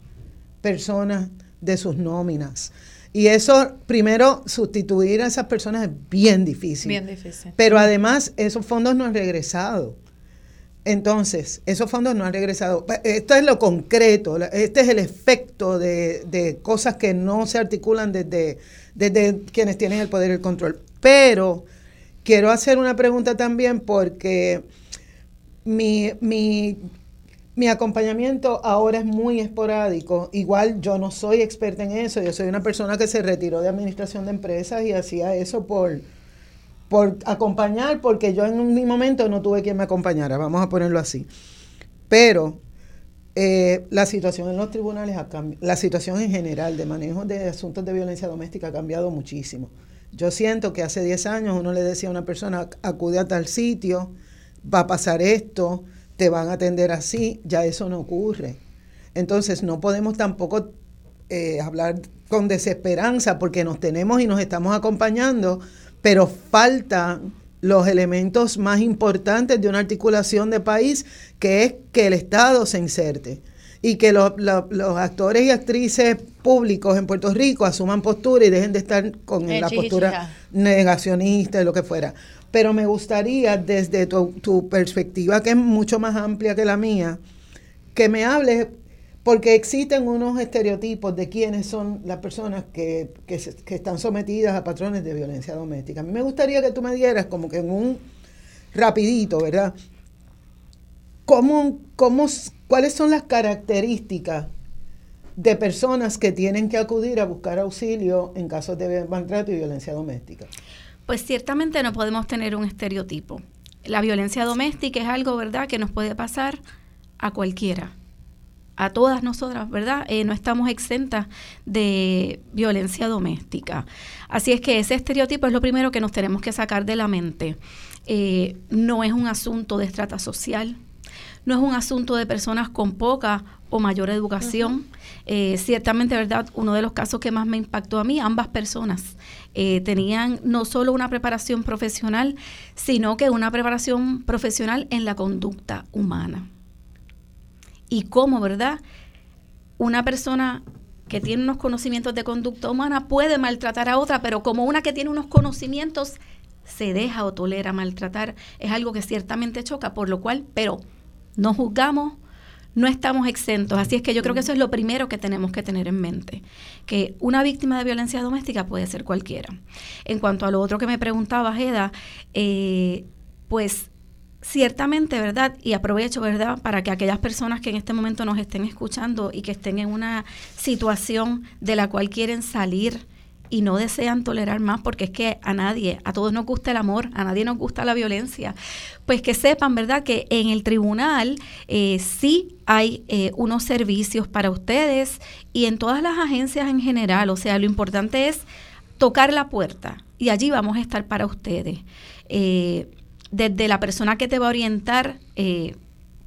personas de sus nóminas. Y eso, primero, sustituir a esas personas es bien difícil. Bien difícil. Pero además, esos fondos no han regresado. Entonces, esos fondos no han regresado. Esto es lo concreto, este es el efecto de, de cosas que no se articulan desde, desde quienes tienen el poder y el control. Pero quiero hacer una pregunta también porque mi, mi, acompañamiento ahora es muy esporádico. Igual yo no soy experta en eso, yo soy una persona que se retiró de administración de empresas y hacía eso por, por acompañar, porque yo en un momento no tuve quien me acompañara, vamos a ponerlo así. Pero eh, la situación en los tribunales ha cambiado, la situación en general de manejo de asuntos de violencia doméstica ha cambiado muchísimo. Yo siento que hace 10 años uno le decía a una persona, acude a tal sitio, va a pasar esto, te van a atender así, ya eso no ocurre. Entonces no podemos tampoco eh, hablar con desesperanza porque nos tenemos y nos estamos acompañando, pero faltan los elementos más importantes de una articulación de país, que es que el Estado se inserte y que los, actores y actrices públicos en Puerto Rico asuman postura y dejen de estar con la postura negacionista y lo que fuera. Pero me gustaría, desde tu, perspectiva, que es mucho más amplia que la mía, que me hables, porque existen unos estereotipos de quiénes son las personas que, que están sometidas a patrones de violencia doméstica. A mí me gustaría que tú me dieras como que en un rapidito, ¿verdad? ¿Cómo, ¿Cuáles son las características de personas que tienen que acudir a buscar auxilio en casos de maltrato y violencia doméstica? Pues ciertamente no podemos tener un estereotipo. La violencia doméstica es algo, ¿verdad?, que nos puede pasar a cualquiera. a todas nosotras, ¿verdad? Eh, no estamos exentas de violencia doméstica. Así es que ese estereotipo es lo primero que nos tenemos que sacar de la mente. Eh, no es un asunto de estrata social, no es un asunto de personas con poca o mayor educación. Eh, ciertamente, ¿verdad? Uno de los casos que más me impactó a mí, ambas personas tenían no solo una preparación profesional, sino que una preparación profesional en la conducta humana y cómo, ¿verdad? Una persona que tiene unos conocimientos de conducta humana puede maltratar a otra, pero como una que tiene unos conocimientos se deja o tolera maltratar, es algo que ciertamente choca, por lo cual, pero no juzgamos, no estamos exentos. Así es que yo creo que eso es lo primero que tenemos que tener en mente, que una víctima de violencia doméstica puede ser cualquiera. En cuanto a lo otro que me preguntaba, Eda, eh, pues ciertamente, ¿verdad? Y aprovecho, ¿verdad? Para que aquellas personas que en este momento nos estén escuchando y que estén en una situación de la cual quieren salir y no desean tolerar más, porque es que a nadie, a todos nos gusta el amor, a nadie nos gusta la violencia, pues que sepan, ¿verdad? Que en el tribunal eh, sí hay eh, unos servicios para ustedes y en todas las agencias en general, o sea, lo importante es tocar la puerta y allí vamos a estar para ustedes. Eh, desde la persona que te va a orientar, eh,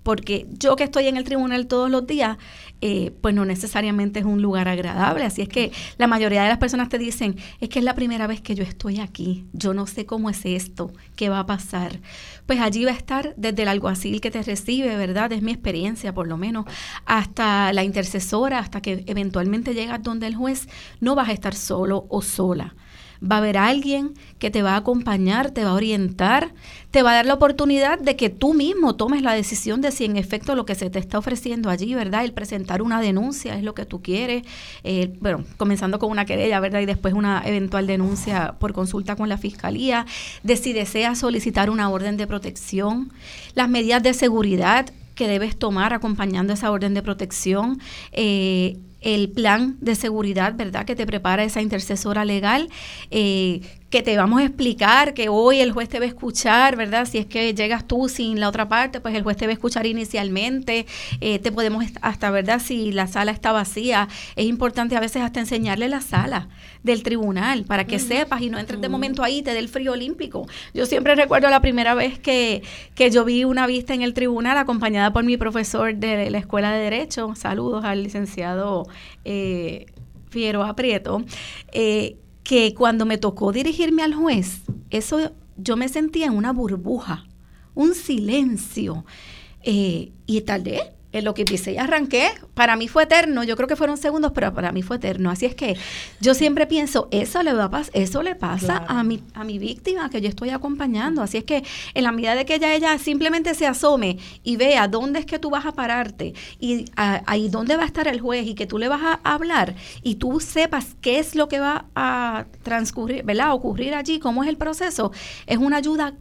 porque yo que estoy en el tribunal todos los días, eh, pues no necesariamente es un lugar agradable. Así es que la mayoría de las personas te dicen, es que es la primera vez que yo estoy aquí, yo no sé cómo es esto, qué va a pasar. Pues allí va a estar desde el alguacil que te recibe, ¿verdad? Es mi experiencia por lo menos, hasta la intercesora, hasta que eventualmente llegas donde el juez, no vas a estar solo o sola va a haber alguien que te va a acompañar, te va a orientar, te va a dar la oportunidad de que tú mismo tomes la decisión de si en efecto lo que se te está ofreciendo allí, ¿verdad? El presentar una denuncia es lo que tú quieres, eh, bueno, comenzando con una querella, ¿verdad? Y después una eventual denuncia por consulta con la fiscalía, de si deseas solicitar una orden de protección, las medidas de seguridad que debes tomar acompañando esa orden de protección. Eh, el plan de seguridad, ¿verdad?, que te prepara esa intercesora legal, eh, que te vamos a explicar, que hoy el juez te va a escuchar, ¿verdad? Si es que llegas tú sin la otra parte, pues el juez te va a escuchar inicialmente, eh, te podemos hasta, ¿verdad? Si la sala está vacía, es importante a veces hasta enseñarle la sala del tribunal para que sepas y no entres de momento ahí te dé el frío olímpico. Yo siempre recuerdo la primera vez que, que yo vi una vista en el tribunal acompañada por mi profesor de la Escuela de Derecho, saludos al licenciado eh, Fiero Aprieto, eh, que cuando me tocó dirigirme al juez, eso yo me sentía en una burbuja, un silencio. Eh, y tardé en lo que empecé y arranqué, para mí fue eterno. Yo creo que fueron segundos, pero para mí fue eterno. Así es que yo siempre pienso, eso le va a eso le pasa a mi a mi víctima que yo estoy acompañando. Así es que en la medida de que ella ella simplemente se asome y vea dónde es que tú vas a pararte y ahí dónde va a estar el juez y que tú le vas a hablar y tú sepas qué es lo que va a transcurrir, ¿verdad? Ocurrir allí, cómo es el proceso, es una ayuda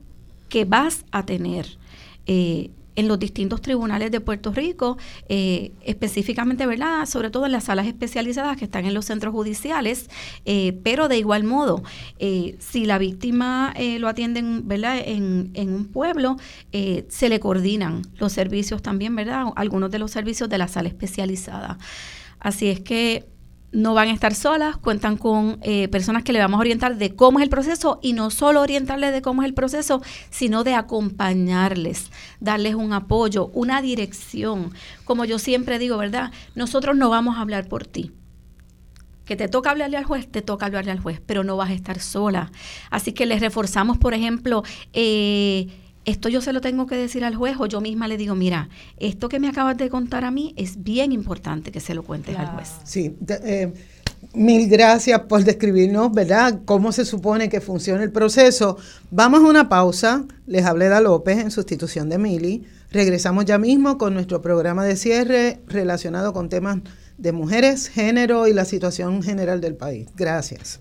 que vas a tener. Eh, en los distintos tribunales de Puerto Rico, eh, específicamente, ¿verdad? Sobre todo en las salas especializadas que están en los centros judiciales, eh, pero de igual modo, eh, si la víctima lo atienden, ¿verdad? En, en un pueblo, se le coordinan los servicios también, ¿verdad? Algunos de los servicios de la sala especializada. Así es que no van a estar solas, cuentan con eh, personas que le vamos a orientar de cómo es el proceso y no solo orientarles de cómo es el proceso, sino de acompañarles, darles un apoyo, una dirección. Como yo siempre digo, ¿verdad? Nosotros no vamos a hablar por ti. Que te toca hablarle al juez, te toca hablarle al juez, pero no vas a estar sola. Así que les reforzamos, por ejemplo, eh, esto yo se lo tengo que decir al juez o yo misma le digo, mira, esto que me acabas de contar a mí es bien importante que se lo cuentes al juez. Sí, eh, mil gracias por describirnos, ¿verdad?, cómo se supone que funciona el proceso. Vamos a una pausa. Les hablé de López en sustitución de Mili. Regresamos ya mismo con nuestro programa de cierre relacionado con temas de mujeres, género y la situación general del país. Gracias.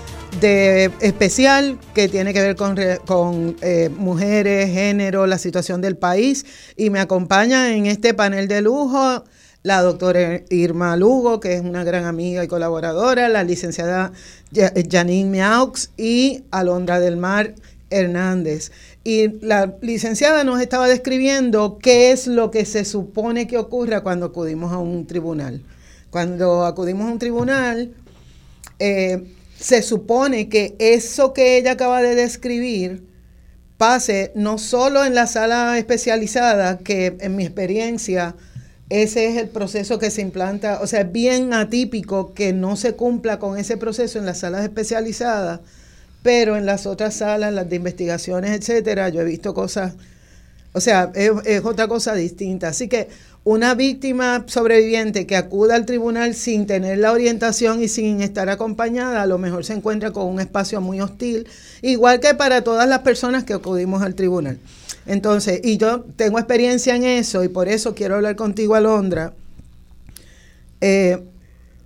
especial que tiene que ver con, con eh, mujeres, género, la situación del país. Y me acompaña en este panel de lujo la doctora Irma Lugo, que es una gran amiga y colaboradora, la licenciada Janine Miaux y Alondra del Mar Hernández. Y la licenciada nos estaba describiendo qué es lo que se supone que ocurra cuando acudimos a un tribunal. Cuando acudimos a un tribunal, eh, se supone que eso que ella acaba de describir pase no solo en la sala especializada, que en mi experiencia ese es el proceso que se implanta, o sea, es bien atípico que no se cumpla con ese proceso en las salas especializadas, pero en las otras salas, las de investigaciones, etcétera, yo he visto cosas, o sea, es, es otra cosa distinta. Así que una víctima sobreviviente que acuda al tribunal sin tener la orientación y sin estar acompañada, a lo mejor se encuentra con un espacio muy hostil, igual que para todas las personas que acudimos al tribunal. Entonces, y yo tengo experiencia en eso y por eso quiero hablar contigo, Alondra, eh,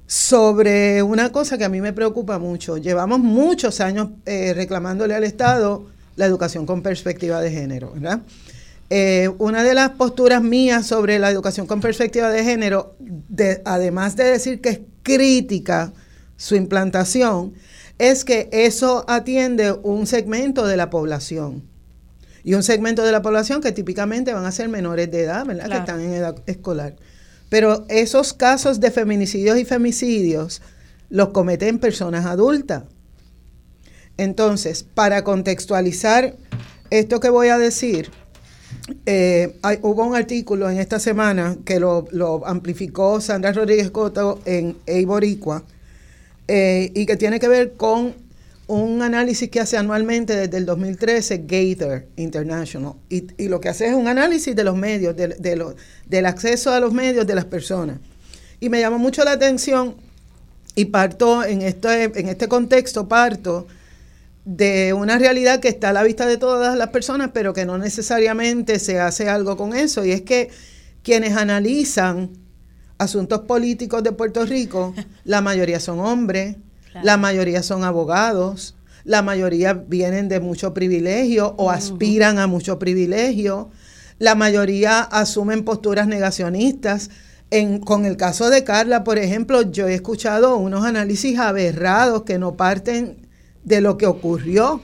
sobre una cosa que a mí me preocupa mucho. Llevamos muchos años eh, reclamándole al Estado la educación con perspectiva de género, ¿verdad? Eh, una de las posturas mías sobre la educación con perspectiva de género, además de decir que es crítica su implantación, es que eso atiende un segmento de la población. Y un segmento de la población que típicamente van a ser menores de edad, ¿verdad? Que están en edad escolar. Pero esos casos de feminicidios y femicidios los cometen personas adultas. Entonces, para contextualizar esto que voy a decir, eh, hubo un artículo en esta semana que lo, amplificó Sandra Rodríguez Coto en Eiboricua eh, y que tiene que ver con un análisis que hace anualmente desde el 2013 Gator International. Y, lo que hace es un análisis de los medios, de, del acceso a los medios de las personas. Y me llamó mucho la atención y parto en este, en este contexto, parto de una realidad que está a la vista de todas las personas, pero que no necesariamente se hace algo con eso. Y es que quienes analizan asuntos políticos de Puerto Rico, la mayoría son hombres, la mayoría son abogados, la mayoría vienen de mucho privilegio o aspiran a mucho privilegio, la mayoría asumen posturas negacionistas. En, con el caso de Carla, por ejemplo, yo he escuchado unos análisis aberrados que no parten de lo que ocurrió.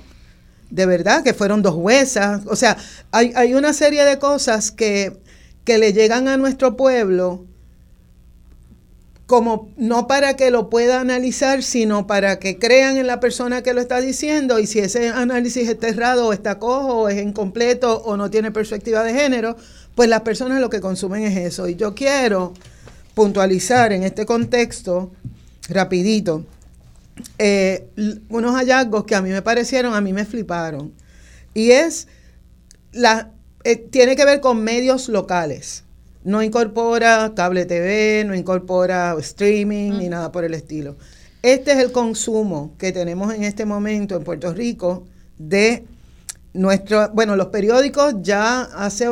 De verdad, que fueron dos huesas. O sea, hay, hay una serie de cosas que, que le llegan a nuestro pueblo como no para que lo pueda analizar, sino para que crean en la persona que lo está diciendo y si ese análisis está errado o está cojo o es incompleto o no tiene perspectiva de género, pues las personas lo que consumen es eso. Y yo quiero puntualizar en este contexto, rapidito, eh, unos hallazgos que a mí me parecieron, a mí me fliparon. Y es, la, eh, tiene que ver con medios locales. No incorpora cable TV, no incorpora streaming ni nada por el estilo. Este es el consumo que tenemos en este momento en Puerto Rico de nuestro, bueno, los periódicos ya hace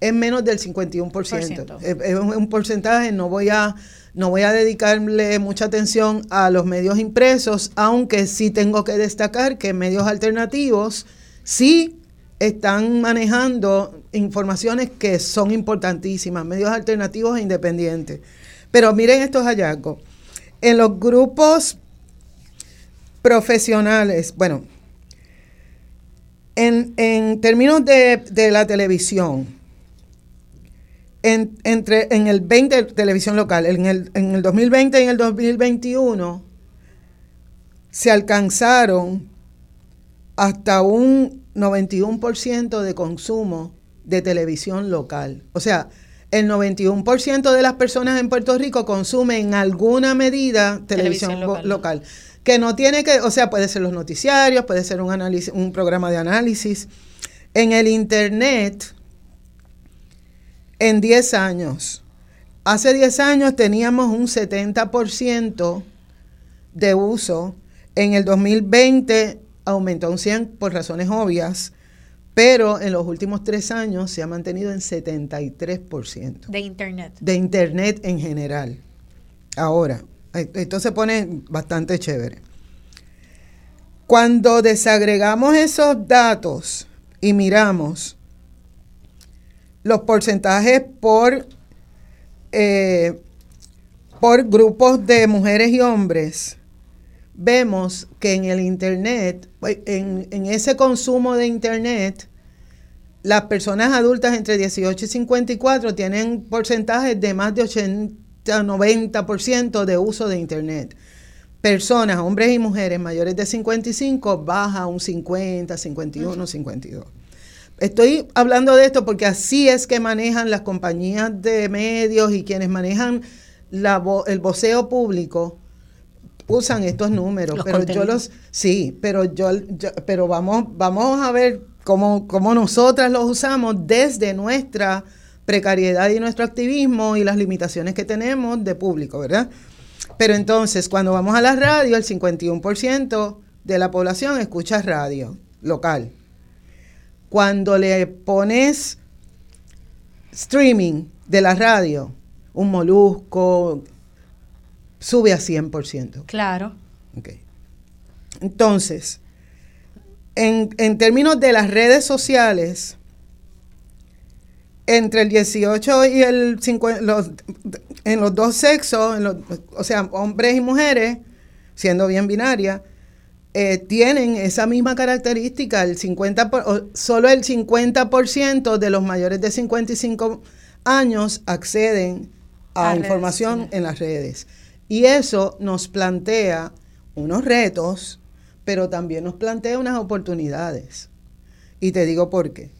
es menos del 51%. es un porcentaje, no voy a no voy a dedicarle mucha atención a los medios impresos, aunque sí tengo que destacar que medios alternativos sí están manejando informaciones que son importantísimas, medios alternativos e independientes. Pero miren estos hallazgos. En los grupos profesionales, bueno, en, términos de, de la televisión, en, entre, en el 20 televisión local, en el, en el 2020 y en el 2021 se alcanzaron hasta un 91% de consumo de televisión local. O sea, el 91% de las personas en Puerto Rico consumen en alguna medida televisión, local, Que no tiene que, o sea, puede ser los noticiarios, puede ser un, análisis, un programa de análisis. En el Internet, en 10 años. Hace 10 años teníamos un 70% de uso. En el 2020 aumentó un 100 por razones obvias, pero en los últimos tres años se ha mantenido en 73%. De Internet. De Internet en general. Ahora, Esto se pone bastante chévere. Cuando desagregamos esos datos y miramos los porcentajes por, eh, por grupos de mujeres y hombres, vemos que en el Internet, en, en ese consumo de Internet, las personas adultas entre 18 y 54 tienen porcentajes de más de 80, 90% de uso de Internet. Personas, hombres y mujeres mayores de 55, baja un 50, 51, 52. Estoy hablando de esto porque así es que manejan las compañías de medios y quienes manejan el voceo público usan estos números, pero yo los sí, pero yo, pero vamos vamos a ver cómo, cómo nosotras los usamos desde nuestra precariedad y nuestro activismo y las limitaciones que tenemos de público, ¿verdad? Pero entonces, cuando vamos a la radio, el 51% de la población escucha radio local. Cuando le pones streaming de la radio, un molusco, sube a 100%. Claro. Okay. Entonces, en, en, términos de las redes sociales, entre el 18 y el 50, los, en los dos sexos, o sea, hombres y mujeres, siendo bien binaria, eh, tienen esa misma característica. El 50 solo el 50% de los mayores de 55 años acceden a, información en las redes. Y eso nos plantea unos retos, pero también nos plantea unas oportunidades. Y te digo por qué.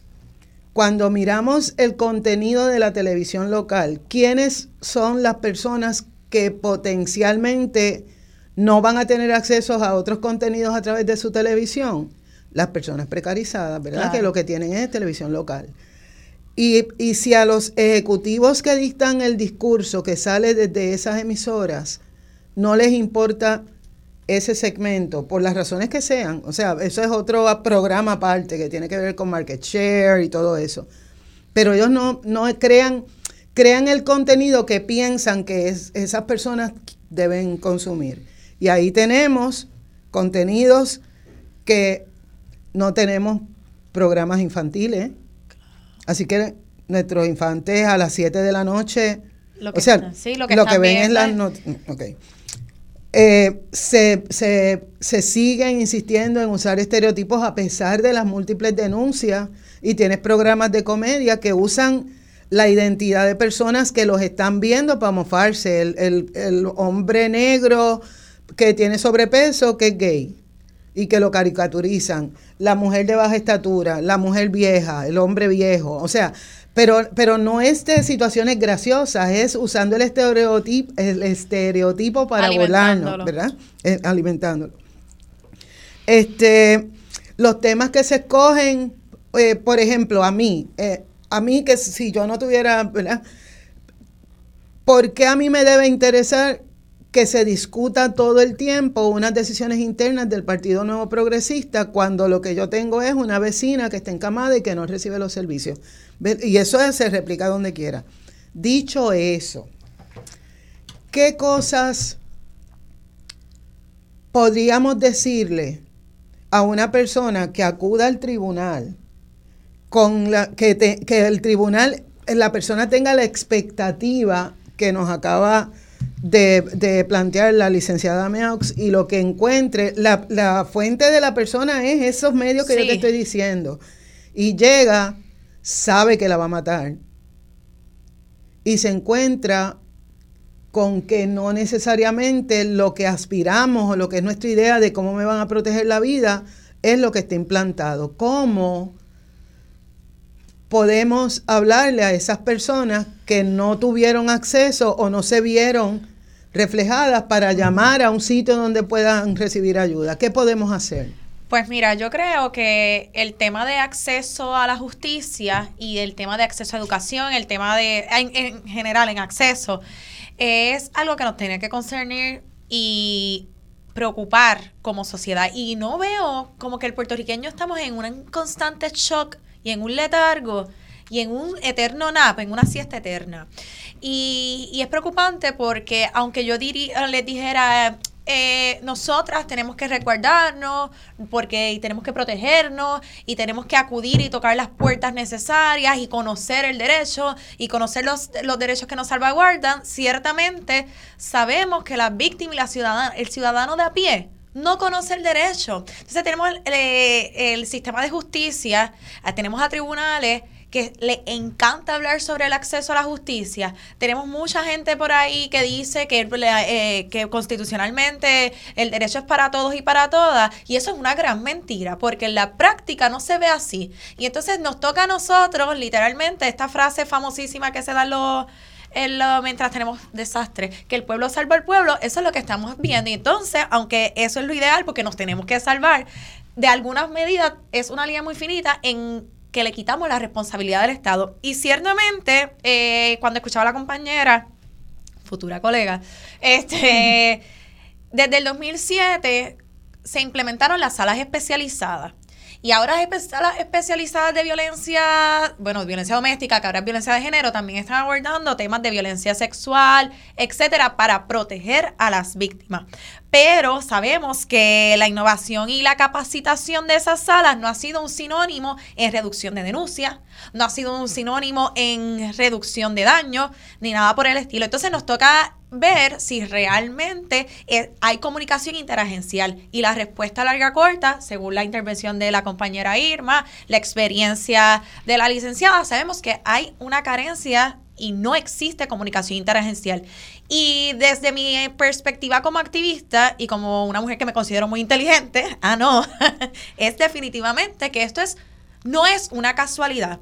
Cuando miramos el contenido de la televisión local, ¿quiénes son las personas que potencialmente no van a tener acceso a otros contenidos a través de su televisión? Las personas precarizadas, ¿verdad? Que lo que tienen es televisión local. Y, y, si a los ejecutivos que dictan el discurso que sale desde esas emisoras no les importa ese segmento, por las razones que sean, o sea, eso es otro programa aparte que tiene que ver con market share y todo eso, pero ellos no, no crean, crean el contenido que piensan que es, esas personas deben consumir. Y ahí tenemos contenidos que no tenemos programas infantiles, así que nuestros infantes a las 7 de la noche, o sea, lo que, ven es la... okay. Eh, se, se, siguen insistiendo en usar estereotipos a pesar de las múltiples denuncias y tienes programas de comedia que usan la identidad de personas que los están viendo para mofarse. El, el hombre negro que tiene sobrepeso, que es gay y que lo caricaturizan. La mujer de baja estatura, la mujer vieja, el hombre viejo. O sea, pero, pero no es de situaciones graciosas, es usando el estereotipo, el estereotipo para volarnos, ¿verdad? Eh, alimentándolo. Este, los temas que se escogen, eh, por ejemplo, a mí, eh, a mí que si yo no tuviera, ¿verdad? ¿Por qué a mí me debe interesar que se discuta todo el tiempo unas decisiones internas del Partido Nuevo Progresista cuando lo que yo tengo es una vecina que está encamada y que no recibe los servicios? Y eso se replica donde quiera. Dicho eso, ¿qué cosas podríamos decirle a una persona que acuda al tribunal con la que, el tribunal, la persona tenga la expectativa que nos acaba plantear la licenciada Meaux y lo que encuentre, la, la, fuente de la persona es esos medios que yo te estoy diciendo. Y llega sabe que la va a matar y se encuentra con que no necesariamente lo que aspiramos o lo que es nuestra idea de cómo me van a proteger la vida es lo que está implantado. ¿Cómo podemos hablarle a esas personas que no tuvieron acceso o no se vieron reflejadas para llamar a un sitio donde puedan recibir ayuda? ¿Qué podemos hacer? Pues mira, yo creo que el tema de acceso a la justicia y el tema de acceso a educación, el tema de, en, general, en acceso, es algo que nos tiene que concernir y preocupar como sociedad. Y no veo como que el puertorriqueño estamos en un constante shock y en un letargo y en un eterno nap, en una siesta eterna. Y, y es preocupante porque aunque yo diría, les dijera, eh, nosotras tenemos que resguardarnos porque tenemos que protegernos y tenemos que acudir y tocar las puertas necesarias y conocer el derecho y conocer los, los derechos que nos salvaguardan, ciertamente sabemos que la víctima y la ciudadana, el ciudadano de a pie no conoce el derecho. Entonces tenemos el, eh, sistema de justicia, tenemos a tribunales que le encanta hablar sobre el acceso a la justicia. Tenemos mucha gente por ahí que dice que, eh, que constitucionalmente el derecho es para todos y para todas, y eso es una gran mentira, porque en la práctica no se ve así. Y entonces nos toca a nosotros, literalmente, esta frase famosísima que se da los... mientras tenemos desastres, que el pueblo salva al pueblo, eso es lo que estamos viendo. Y entonces, aunque eso es lo ideal, porque nos tenemos que salvar, de algunas medidas es una línea muy finita en que le quitamos la responsabilidad del Estado. Y ciertamente, eh, cuando escuchaba a la compañera, futura colega, este, desde el 2007 se implementaron las salas especializadas. Y ahora las especializadas de violencia, bueno, violencia doméstica, que ahora es violencia de género, también están abordando temas de violencia sexual, etcétera, para proteger a las víctimas pero sabemos que la innovación y la capacitación de esas salas no ha sido un sinónimo en reducción de denuncias, no ha sido un sinónimo en reducción de daño, ni nada por el estilo. Entonces nos toca ver si realmente eh, hay comunicación interagencial y la respuesta larga corta, según la intervención de la compañera Irma, la experiencia de la licenciada, sabemos que hay una carencia y no existe comunicación interagencial. Y desde mi perspectiva como activista y como una mujer que me considero muy inteligente, ah, no, es definitivamente que esto es, no es una casualidad.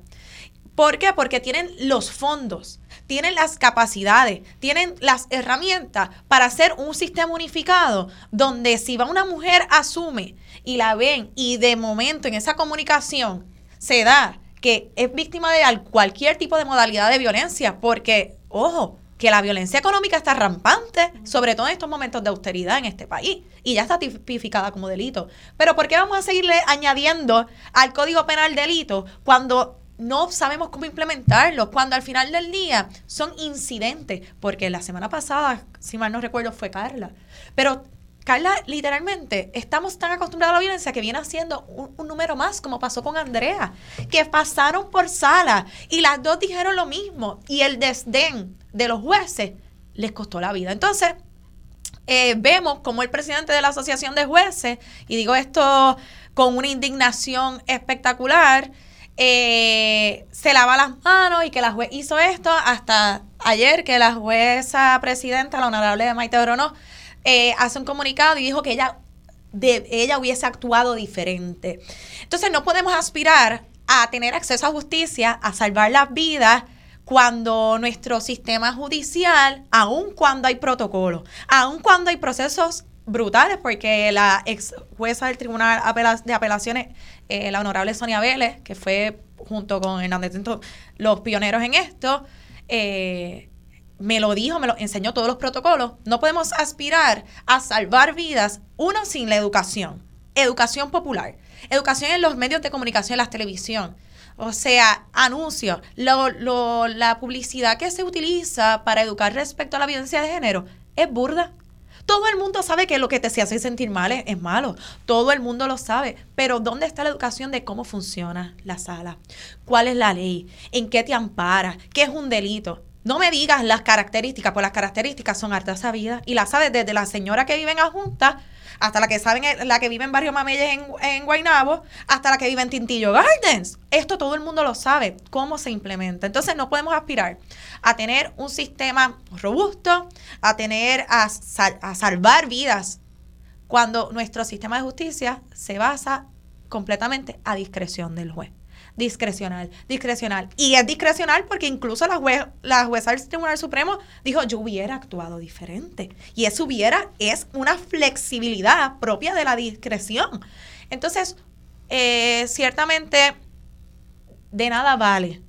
¿Por qué? Porque tienen los fondos, tienen las capacidades, tienen las herramientas para hacer un sistema unificado donde si va una mujer asume y la ven y de momento en esa comunicación se da que es víctima de cualquier tipo de modalidad de violencia, porque, ojo, que la violencia económica está rampante, sobre todo en estos momentos de austeridad en este país, y ya está tipificada como delito. Pero ¿por qué vamos a seguirle añadiendo al Código Penal delito cuando no sabemos cómo implementarlo, cuando al final del día son incidentes? Porque la semana pasada, si mal no recuerdo, fue Carla. Pero Carla, literalmente, estamos tan acostumbrados a la violencia que viene haciendo un, número más, como pasó con Andrea, que pasaron por sala y las dos dijeron lo mismo y el desdén de los jueces les costó la vida. Entonces, eh, vemos como el presidente de la Asociación de Jueces, y digo esto con una indignación espectacular, eh, se lava las manos y que la juez hizo esto hasta ayer que la jueza presidenta, la honorable Maite Orono, eh, hace un comunicado y dijo que ella, de, ella hubiese actuado diferente. Entonces no podemos aspirar a tener acceso a justicia, a salvar las vidas cuando nuestro sistema judicial, aun cuando hay protocolos, aun cuando hay procesos brutales, porque la ex jueza del Tribunal de Apelaciones, eh, la honorable Sonia Vélez, que fue junto con Hernández los pioneros en esto, eh, me lo dijo, me lo enseñó todos los protocolos. No podemos aspirar a salvar vidas, uno, sin la educación. Educación popular. Educación en los medios de comunicación, la televisión. O sea, anuncios, la publicidad que se utiliza para educar respecto a la violencia de género es burda. Todo el mundo sabe que lo que te hace sentir mal es, es, malo. Todo el mundo lo sabe. Pero ¿dónde está la educación de cómo funciona la sala? ¿Cuál es la ley? ¿En qué te ampara? ¿Qué es un delito? No me digas las características, pues las características son hartas sabidas y las sabes desde la señora que vive en Ajunta hasta la que saben la que vive en Barrio Mameyes en, en Guaynabo, hasta la que vive en Tintillo Gardens. Esto todo el mundo lo sabe, cómo se implementa. Entonces no podemos aspirar a tener un sistema robusto, a tener, a salvar vidas, cuando nuestro sistema de justicia se basa completamente a discreción del juez discrecional, discrecional. Y es discrecional porque incluso la, la jueza del Tribunal Supremo dijo, yo hubiera actuado diferente. Y eso hubiera es una flexibilidad propia de la discreción. Entonces, eh, ciertamente, de nada vale,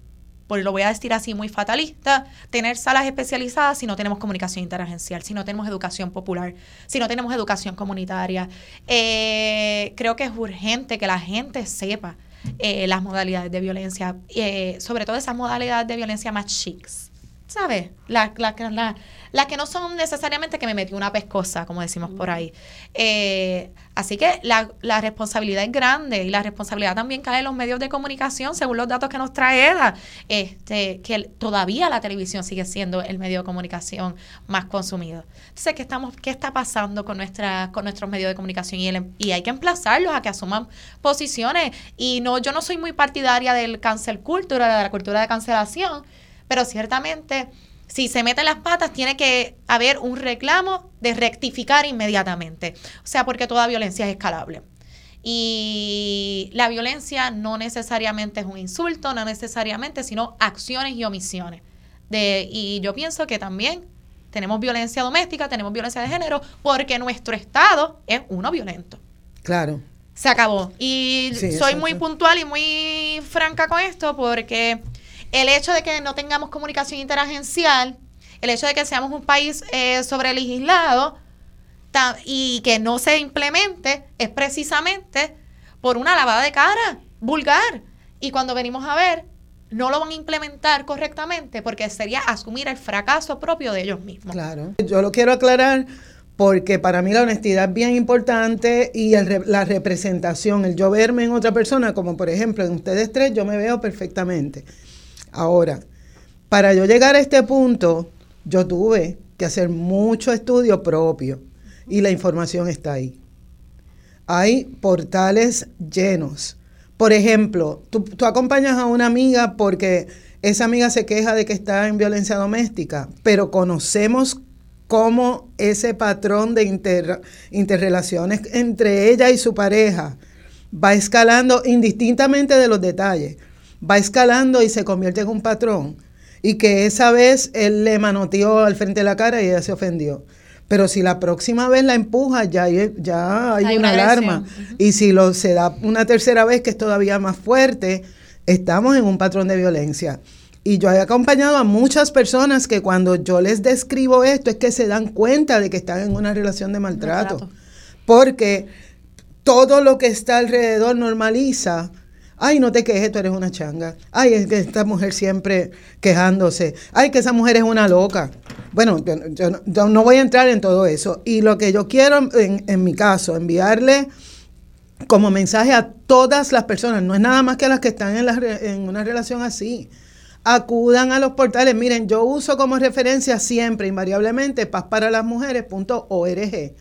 porque lo voy a decir así muy fatalista, tener salas especializadas si no tenemos comunicación interagencial, si no tenemos educación popular, si no tenemos educación comunitaria. Eh, creo que es urgente que la gente sepa eh, las modalidades de violencia, eh, sobre todo esas modalidades de violencia más chics. ¿Sabes? Las la, la, que no son necesariamente que me metí una pescosa, como decimos por ahí. Eh, así que la, la, responsabilidad es grande y la responsabilidad también cae en los medios de comunicación, según los datos que nos trae EDA, este, que todavía la televisión sigue siendo el medio de comunicación más consumido. Entonces, ¿qué, estamos, qué está pasando con, nuestra, con nuestros medios de comunicación? Y, y hay que emplazarlos a que asuman posiciones. Y no, yo no soy muy partidaria del cancel culture, de la cultura de cancelación, pero ciertamente si se meten las patas tiene que haber un reclamo de rectificar inmediatamente. O sea, porque toda violencia es escalable. Y la violencia no necesariamente es un insulto, no necesariamente, sino acciones y omisiones. De, y yo pienso que también tenemos violencia doméstica, tenemos violencia de género, porque nuestro Estado es uno violento. Claro. Se acabó. Y soy muy puntual y muy franca con esto porque el hecho de que no tengamos comunicación interagencial, el hecho de que seamos un país eh, sobrelegislado y que no se implemente es precisamente por una lavada de cara vulgar. Y cuando venimos a ver, no lo van a implementar correctamente porque sería asumir el fracaso propio de ellos mismos. Claro, yo lo quiero aclarar porque para mí la honestidad es bien importante y la representación, el yo verme en otra persona, como por ejemplo en ustedes tres, yo me veo perfectamente. Ahora, para yo llegar a este punto, yo tuve que hacer mucho estudio propio y la información está ahí. Hay portales llenos. Por ejemplo, tú, acompañas a una amiga porque esa amiga se queja de que está en violencia doméstica, pero conocemos cómo ese patrón de interrelaciones entre ella y su pareja va escalando indistintamente de los detalles va escalando y se convierte en un patrón. Y que esa vez él le manoteó al frente de la cara y ella se ofendió. Pero si la próxima vez la empuja, ya hay, ya hay, una, alarma. Y si lo, se da una tercera vez, que es todavía más fuerte, estamos en un patrón de violencia. Y yo he acompañado a muchas personas que cuando yo les describo esto es que se dan cuenta de que están en una relación de maltrato. Porque todo lo que está alrededor normaliza Ay, no te quejes, tú eres una changa. Ay, es que esta mujer siempre quejándose. Ay, que esa mujer es una loca. Bueno, yo, no voy a entrar en todo eso. Y lo que yo quiero, en, mi caso, enviarle como mensaje a todas las personas, no es nada más que a las que están en, una relación así. Acudan a los portales. Miren, yo uso como referencia siempre, invariablemente, paz para las mujeres.org.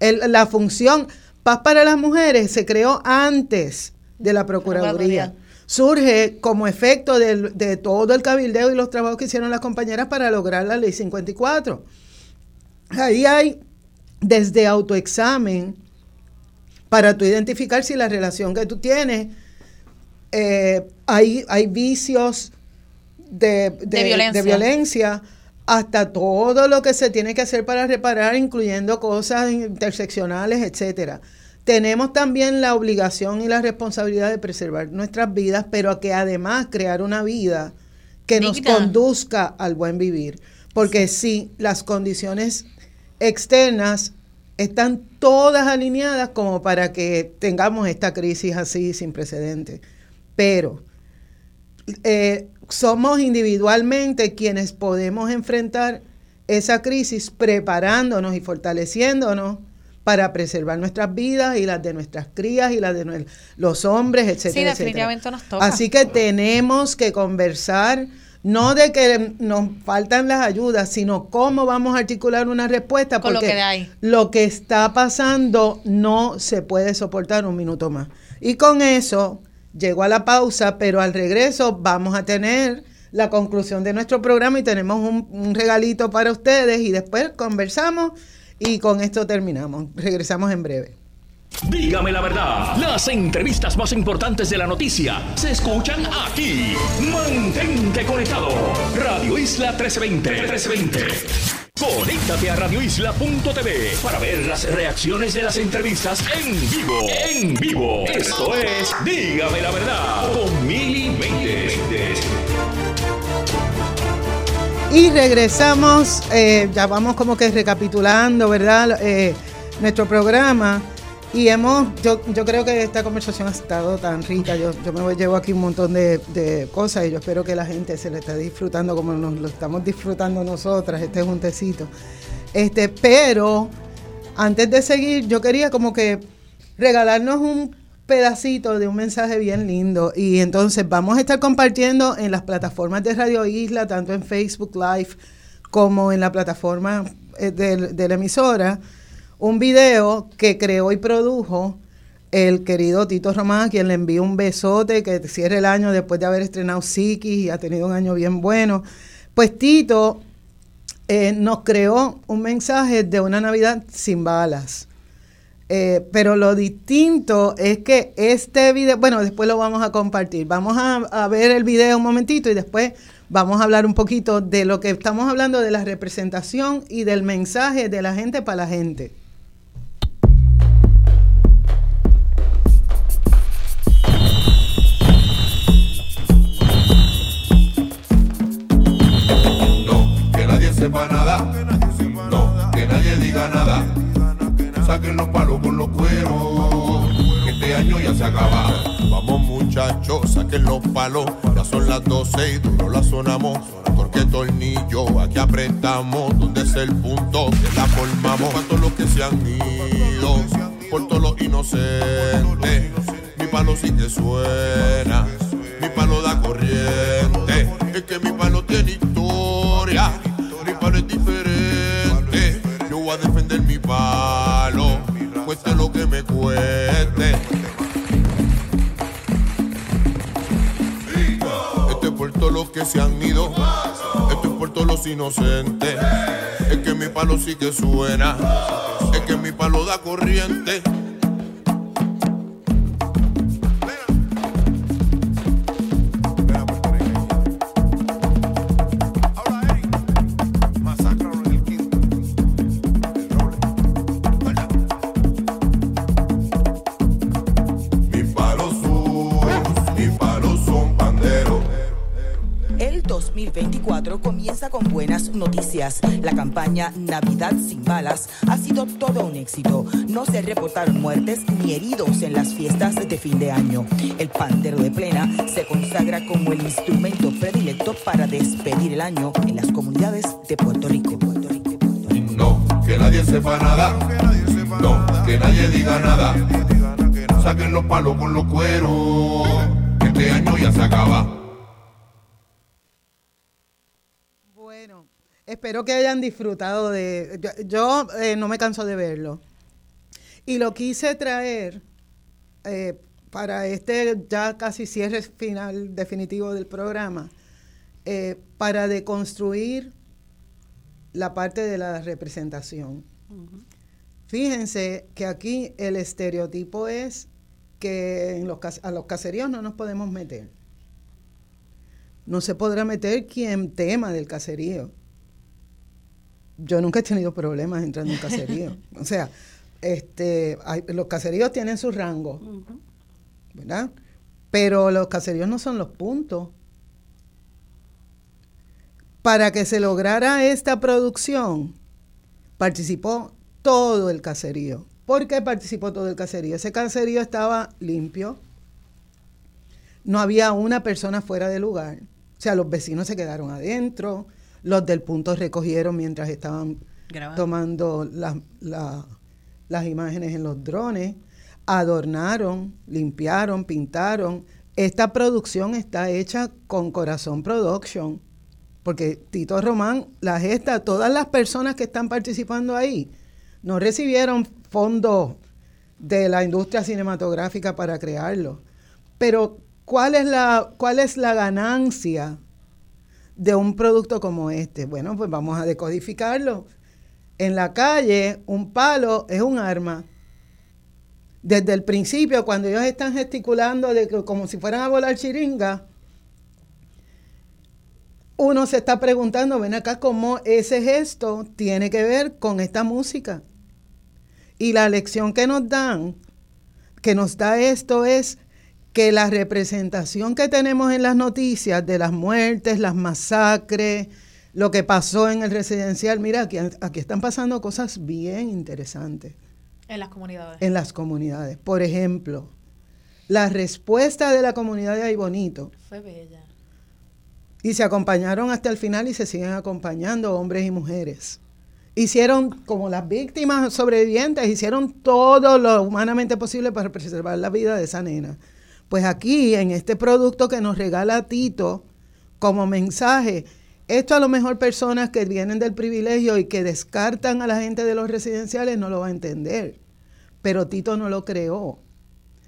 La función paz para las mujeres se creó antes de la Procuraduría. Surge como efecto de, todo el cabildeo y los trabajos que hicieron las compañeras para lograr la ley 54. Ahí hay desde autoexamen para tú identificar si la relación que tú tienes, eh, hay, hay vicios de, violencia. de, violencia. hasta todo lo que se tiene que hacer para reparar, incluyendo cosas interseccionales, etcétera tenemos también la obligación y la responsabilidad de preservar nuestras vidas, pero que además crear una vida que nos conduzca al buen vivir. Porque si las condiciones externas están todas alineadas como para que tengamos esta crisis así sin precedentes. Pero eh, somos individualmente quienes podemos enfrentar esa crisis preparándonos y fortaleciéndonos para preservar nuestras vidas y las de nuestras crías y las de los hombres, etcétera. Sí, definitivamente nos toca. Así que tenemos que conversar, no de que nos faltan las ayudas, sino cómo vamos a articular una respuesta, porque lo que, lo que está pasando no se puede soportar un minuto más. Y con eso llego a la pausa, pero al regreso vamos a tener la conclusión de nuestro programa y tenemos un regalito para ustedes y después conversamos y con esto terminamos. Regresamos en breve. Dígame la verdad, las entrevistas más importantes de la noticia se escuchan aquí. Mantente conectado. Radio Isla 1320. 1320. Conéctate a radioisla.tv para ver las reacciones de las entrevistas en vivo. En vivo. Esto es Dígame la verdad con Mili Y regresamos, eh, ya vamos como que recapitulando, ¿verdad? Eh, nuestro programa. Y hemos, yo, yo creo que esta conversación ha estado tan rica. Yo, yo me llevo aquí un montón de, cosas y yo espero que la gente se le esté disfrutando como nos lo estamos disfrutando nosotras, este juntecito. Este, pero antes de seguir, yo quería como que regalarnos un pedacito de un mensaje bien lindo. Y entonces vamos a estar compartiendo en las plataformas de Radio Isla, tanto en Facebook Live como en la plataforma eh, de, la emisora, un video que creó y produjo el querido Tito Román, quien le envío un besote, que cierre el año después de haber estrenado Psiquis y ha tenido un año bien bueno. Pues Tito eh, nos creó un mensaje de una Navidad sin balas. Eh, pero lo distinto es que este video, bueno, después lo vamos a compartir. Vamos a, ver el video un momentito y después vamos a hablar un poquito de lo que estamos hablando de la representación y del mensaje de la gente para la gente. No, que nadie sepa nada. No, que nadie diga nada saquen los palos con los cueros. Que este año ya se acaba. Vamos muchachos, saquen los palos. Ya son las 12 y duro la sonamos. Porque tornillo, aquí apretamos. Donde es el punto que la formamos. Para todos los que se han ido, por todos los inocentes. Mi palo sí que suena. Mi palo da corriente. Es que mi palo tiene historia. Mi palo es diferente. Voy a defender mi palo cueste lo que me cueste. Este es por todos los que se han ido, este es por todos los inocentes. Es que mi palo sí que suena, es que mi palo da corriente. Con buenas noticias. La campaña Navidad sin balas ha sido todo un éxito. No se reportaron muertes ni heridos en las fiestas de fin de año. El pandero de plena se consagra como el instrumento predilecto para despedir el año en las comunidades de Puerto Rico. No, que nadie sepa nada. No, que nadie diga nada. Saquen los palos con los cueros. Este año ya se acaba. Espero que hayan disfrutado de... Yo, eh, no me canso de verlo. Y lo quise traer eh, para este ya casi cierre final definitivo del programa, eh, para deconstruir la parte de la representación. Fíjense que aquí el estereotipo es que en los, a los caseríos no nos podemos meter. No se podrá meter quien tema del caserío yo nunca he tenido problemas entrando en un caserío. o sea, este, los caseríos tienen su rango, ¿verdad? Pero los caseríos no son los puntos. Para que se lograra esta producción, participó todo el caserío. ¿Por qué participó todo el caserío? Ese caserío estaba limpio, no había una persona fuera del lugar, o sea, los vecinos se quedaron adentro, los del punto recogieron mientras estaban tomando las imágenes en los drones, adornaron, limpiaron, pintaron. Esta producción está hecha con Corazón Production, porque Tito Román, la gesta, todas las personas que están participando ahí, no recibieron fondos de la industria cinematográfica para crearlo. Pero, ¿cuál es la, cuál es la ganancia de un producto como este? Bueno, pues vamos a decodificarlo. En la calle, un palo es un arma. Desde el principio, cuando ellos están gesticulando de como si fueran a volar chiringa, uno se está preguntando, ven acá, cómo ese gesto tiene que ver con esta música. Y la lección que nos dan, que nos da esto es que la representación que tenemos en las noticias de las muertes, las masacres, lo que pasó en el residencial, mira, aquí, aquí están pasando cosas bien interesantes. En las comunidades. En las comunidades. Por ejemplo, la respuesta de la comunidad de Bonito Fue bella. Y se acompañaron hasta el final y se siguen acompañando hombres y mujeres. Hicieron, como las víctimas sobrevivientes, hicieron todo lo humanamente posible para preservar la vida de esa nena. Pues aquí, en este producto que nos regala Tito, como mensaje, esto a lo mejor personas que vienen del privilegio y que descartan a la gente de los residenciales no lo va a entender. Pero Tito no lo creó,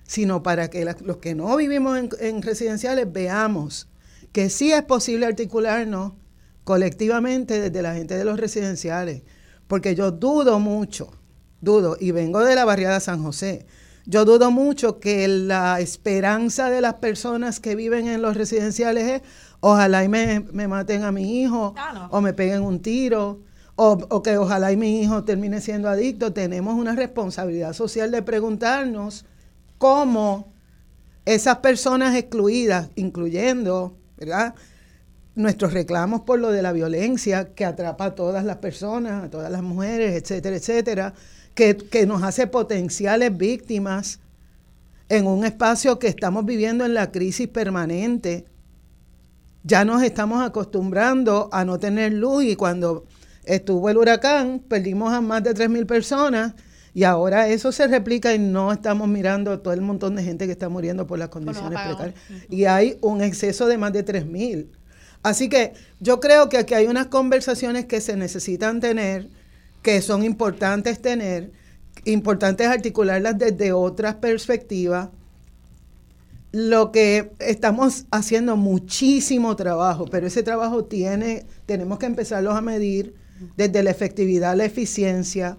sino para que los que no vivimos en residenciales veamos que sí es posible articularnos colectivamente desde la gente de los residenciales, porque yo dudo mucho, dudo, y vengo de la barriada San José, yo dudo mucho que la esperanza de las personas que viven en los residenciales es, ojalá y me, maten a mi hijo, ah, o me peguen un tiro, o, o, que ojalá y mi hijo termine siendo adicto. Tenemos una responsabilidad social de preguntarnos cómo esas personas excluidas, incluyendo ¿verdad? Nuestros reclamos por lo de la violencia que atrapa a todas las personas, a todas las mujeres, etcétera, etcétera, que, que nos hace potenciales víctimas en un espacio que estamos viviendo en la crisis permanente. Ya nos estamos acostumbrando a no tener luz y cuando estuvo el huracán perdimos a más de 3.000 personas y ahora eso se replica y no estamos mirando todo el montón de gente que está muriendo por las condiciones precarias. Y hay un exceso de más de 3.000. Así que yo creo que aquí hay unas conversaciones que se necesitan tener, que son importantes tener, importantes articularlas desde otras perspectivas. Lo que estamos haciendo muchísimo trabajo, pero ese trabajo tiene, tenemos que empezarlos a medir desde la efectividad, la eficiencia,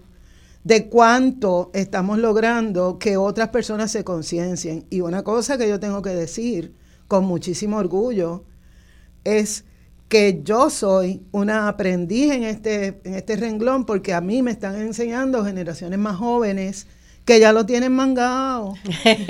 de cuánto estamos logrando que otras personas se conciencien. Y una cosa que yo tengo que decir con muchísimo orgullo es que yo soy una aprendiz en este, en este renglón porque a mí me están enseñando generaciones más jóvenes que ya lo tienen mangado,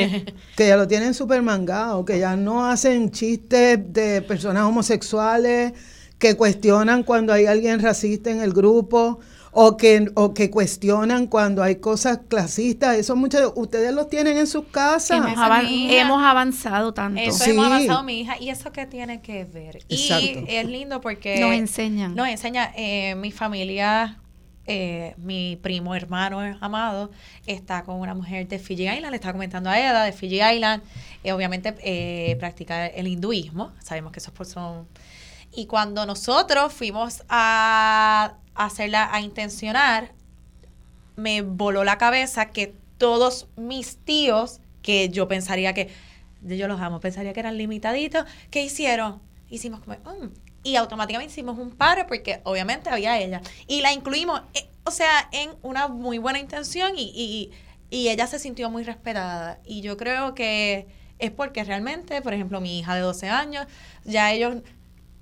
que ya lo tienen súper mangado, que ya no hacen chistes de personas homosexuales, que cuestionan cuando hay alguien racista en el grupo, o que, o que cuestionan cuando hay cosas clasistas. Eso muchos ustedes los tienen en sus casas. Hemos, avanzado tanto. Eso hemos avanzado, mi hija. ¿Y eso qué tiene que ver? Y es lindo porque... Nos enseñan. Nos enseña eh, mi familia... Eh, mi primo hermano amado está con una mujer de Fiji Island, le estaba comentando a Eda de Fiji Island, eh, obviamente eh, practica el hinduismo, sabemos que esos son... Y cuando nosotros fuimos a hacerla a intencionar, me voló la cabeza que todos mis tíos, que yo pensaría que, yo los amo, pensaría que eran limitaditos, ¿qué hicieron? Hicimos como, mm", y automáticamente hicimos un par porque obviamente había ella. Y la incluimos, eh, o sea, en una muy buena intención y, y, y ella se sintió muy respetada. Y yo creo que es porque realmente, por ejemplo, mi hija de 12 años, ya ellos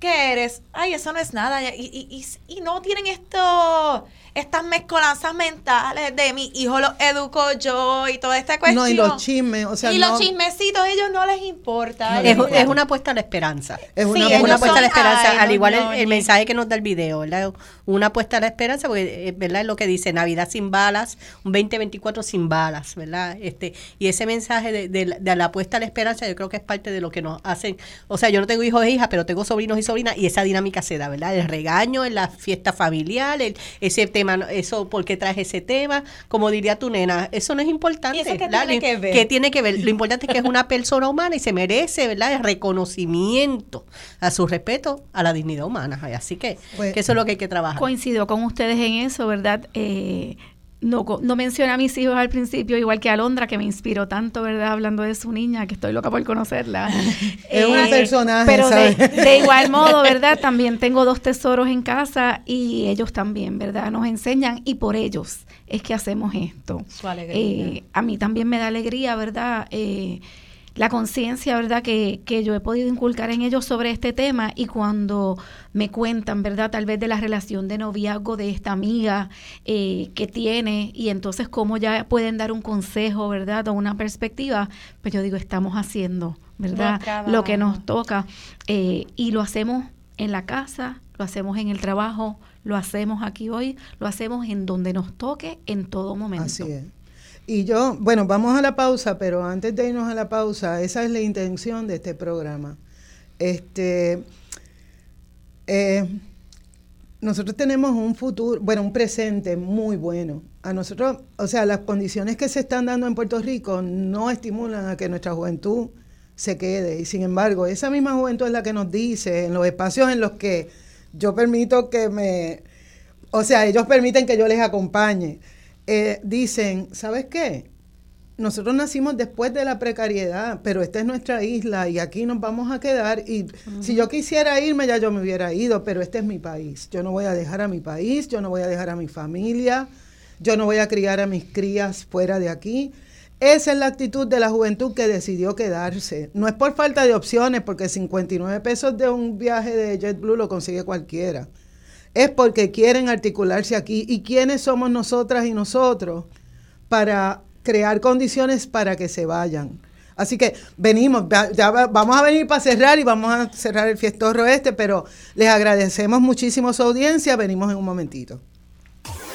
¿qué eres? Ay, eso no es nada. Y, y, y, no tienen esto, estas mezcolanzas mentales de mi hijo lo educo yo y toda esta cuestión. No, y los chismes, o sea, Y los chismecitos, ellos no les importa. es, una apuesta a la esperanza. Es una, apuesta a la esperanza, al igual el, mensaje que nos da el video, ¿verdad? Una apuesta a la esperanza, porque, eh, ¿verdad? Es lo que dice Navidad sin balas, un 2024 sin balas, ¿verdad? Este, y ese mensaje de, de, la apuesta a la esperanza, yo creo que es parte de lo que nos hacen. O sea, yo no tengo hijos e hijas, pero tengo sobrinos y sobrina y esa dinámica se da, ¿verdad? El regaño en la fiesta familiar, el, ese tema, eso, ¿por qué traes ese tema? Como diría tu nena, eso no es importante. qué tiene que ver? ¿Qué tiene que ver? Lo importante es que es una persona humana y se merece, ¿verdad? El reconocimiento a su respeto a la dignidad humana. Así que, pues que eso es lo que hay que trabajar. Coincido con ustedes en eso, ¿verdad? Eh, no, no mencioné a mis hijos al principio, igual que a Alondra, que me inspiró tanto, ¿verdad? Hablando de su niña, que estoy loca por conocerla. es un eh, personaje. Pero de, igual modo, ¿verdad? También tengo dos tesoros en casa y ellos también, ¿verdad? Nos enseñan y por ellos es que hacemos esto. Su alegría. Eh, a mí también me da alegría, ¿verdad? Eh, la conciencia, ¿verdad?, que, que, yo he podido inculcar en ellos sobre este tema y cuando me cuentan, ¿verdad?, tal vez de la relación de noviazgo de esta amiga eh, que tiene y entonces cómo ya pueden dar un consejo, ¿verdad?, o una perspectiva, pues yo digo, estamos haciendo, ¿verdad?, lo que nos toca eh, y lo hacemos en la casa, lo hacemos en el trabajo, lo hacemos aquí hoy, lo hacemos en donde nos toque en todo momento. Así es. Y yo, bueno, vamos a la pausa, pero antes de irnos a la pausa, esa es la intención de este programa. Este, eh, nosotros tenemos un futuro, bueno, un presente muy bueno. A nosotros, o sea, las condiciones que se están dando en Puerto Rico no estimulan a que nuestra juventud se quede. Y sin embargo, esa misma juventud es la que nos dice en los espacios en los que yo permito que me, o sea, ellos permiten que yo les acompañe eh, dicen, ¿sabes qué? Nosotros nacimos después de la precariedad, pero esta es nuestra isla y aquí nos vamos a quedar. Y si yo quisiera irme, ya yo me hubiera ido, pero este es mi país. Yo no voy a dejar a mi país, yo no voy a dejar a mi familia, yo no voy a criar a mis crías fuera de aquí. Esa es la actitud de la juventud que decidió quedarse. No es por falta de opciones, porque 59 pesos de un viaje de JetBlue lo consigue cualquiera es porque quieren articularse aquí. ¿Y quiénes somos nosotras y nosotros para crear condiciones para que se vayan? Así que venimos, ya vamos a venir para cerrar y vamos a cerrar el fiestorro este, pero les agradecemos muchísimo su audiencia. Venimos en un momentito.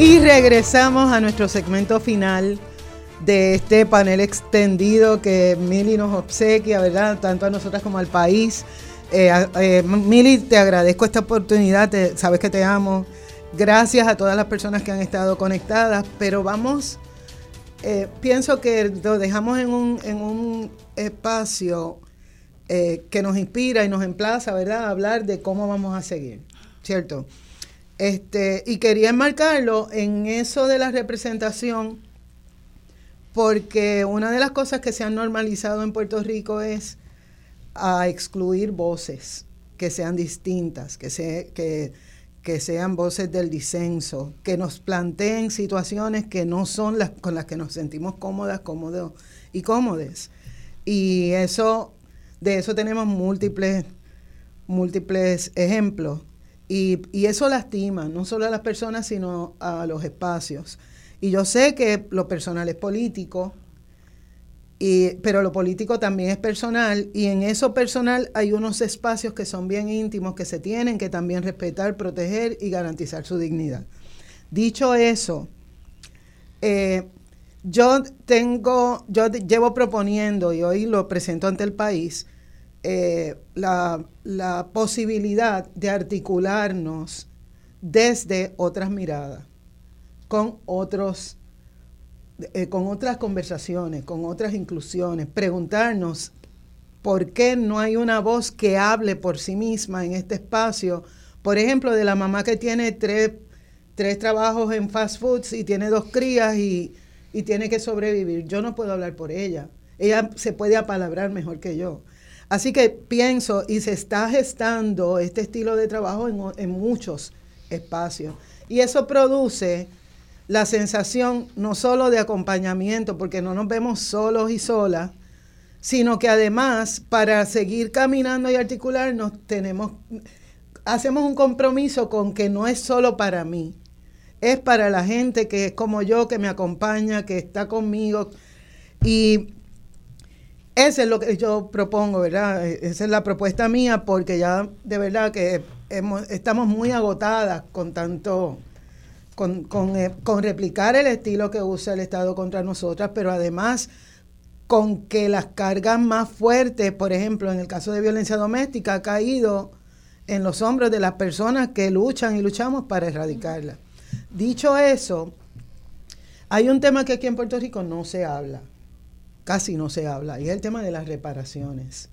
Y regresamos a nuestro segmento final de este panel extendido que Mili nos obsequia, ¿verdad? Tanto a nosotras como al país. Eh, eh, Mili, te agradezco esta oportunidad, sabes que te amo. Gracias a todas las personas que han estado conectadas, pero vamos, eh, pienso que lo dejamos en un, en un espacio que nos inspira y nos emplaza, ¿verdad?, a hablar de cómo vamos a seguir, ¿cierto? Este, y quería enmarcarlo en eso de la representación, porque una de las cosas que se han normalizado en Puerto Rico es a excluir voces que sean distintas, que, se, que, sean voces del disenso, que nos planteen situaciones que no son las con las que nos sentimos cómodas, cómodos y cómodes. Y eso, de eso tenemos múltiples, múltiples ejemplos. Y, eso lastima, no solo a las personas, sino a los espacios. Y yo sé que lo personal es político, y, pero lo político también es personal, y en eso personal hay unos espacios que son bien íntimos, que se tienen que también respetar, proteger y garantizar su dignidad. Dicho eso, eh, yo tengo, yo llevo proponiendo, y hoy lo presento ante el país, eh, la, posibilidad de articularnos desde otras miradas, con otros, eh, con otras conversaciones, con otras inclusiones, preguntarnos por qué no hay una voz que hable por sí misma en este espacio. Por ejemplo, de la mamá que tiene tres, tres trabajos en fast foods y tiene dos crías y, y tiene que sobrevivir. Yo no puedo hablar por ella. Ella se puede apalabrar mejor que yo. Así que pienso, y se está gestando este estilo de trabajo en, muchos espacios. Y eso produce la sensación no solo de acompañamiento, porque no nos vemos solos y solas, sino que además para seguir caminando y articularnos tenemos, hacemos un compromiso con que no es solo para mí, es para la gente que es como yo, que me acompaña, que está conmigo. Y eso es lo que yo propongo, ¿verdad? E-, esa es la propuesta mía porque ya de verdad que estamos muy agotadas con tanto, con, eh, con, replicar el estilo que usa el Estado contra nosotras, pero además con que las cargas más fuertes, por ejemplo, en el caso de violencia doméstica, ha caído en los hombros de las personas que luchan y luchamos para erradicarla. Dicho eso, hay un tema que aquí en Puerto Rico no se habla casi no se habla, y es el tema de las reparaciones.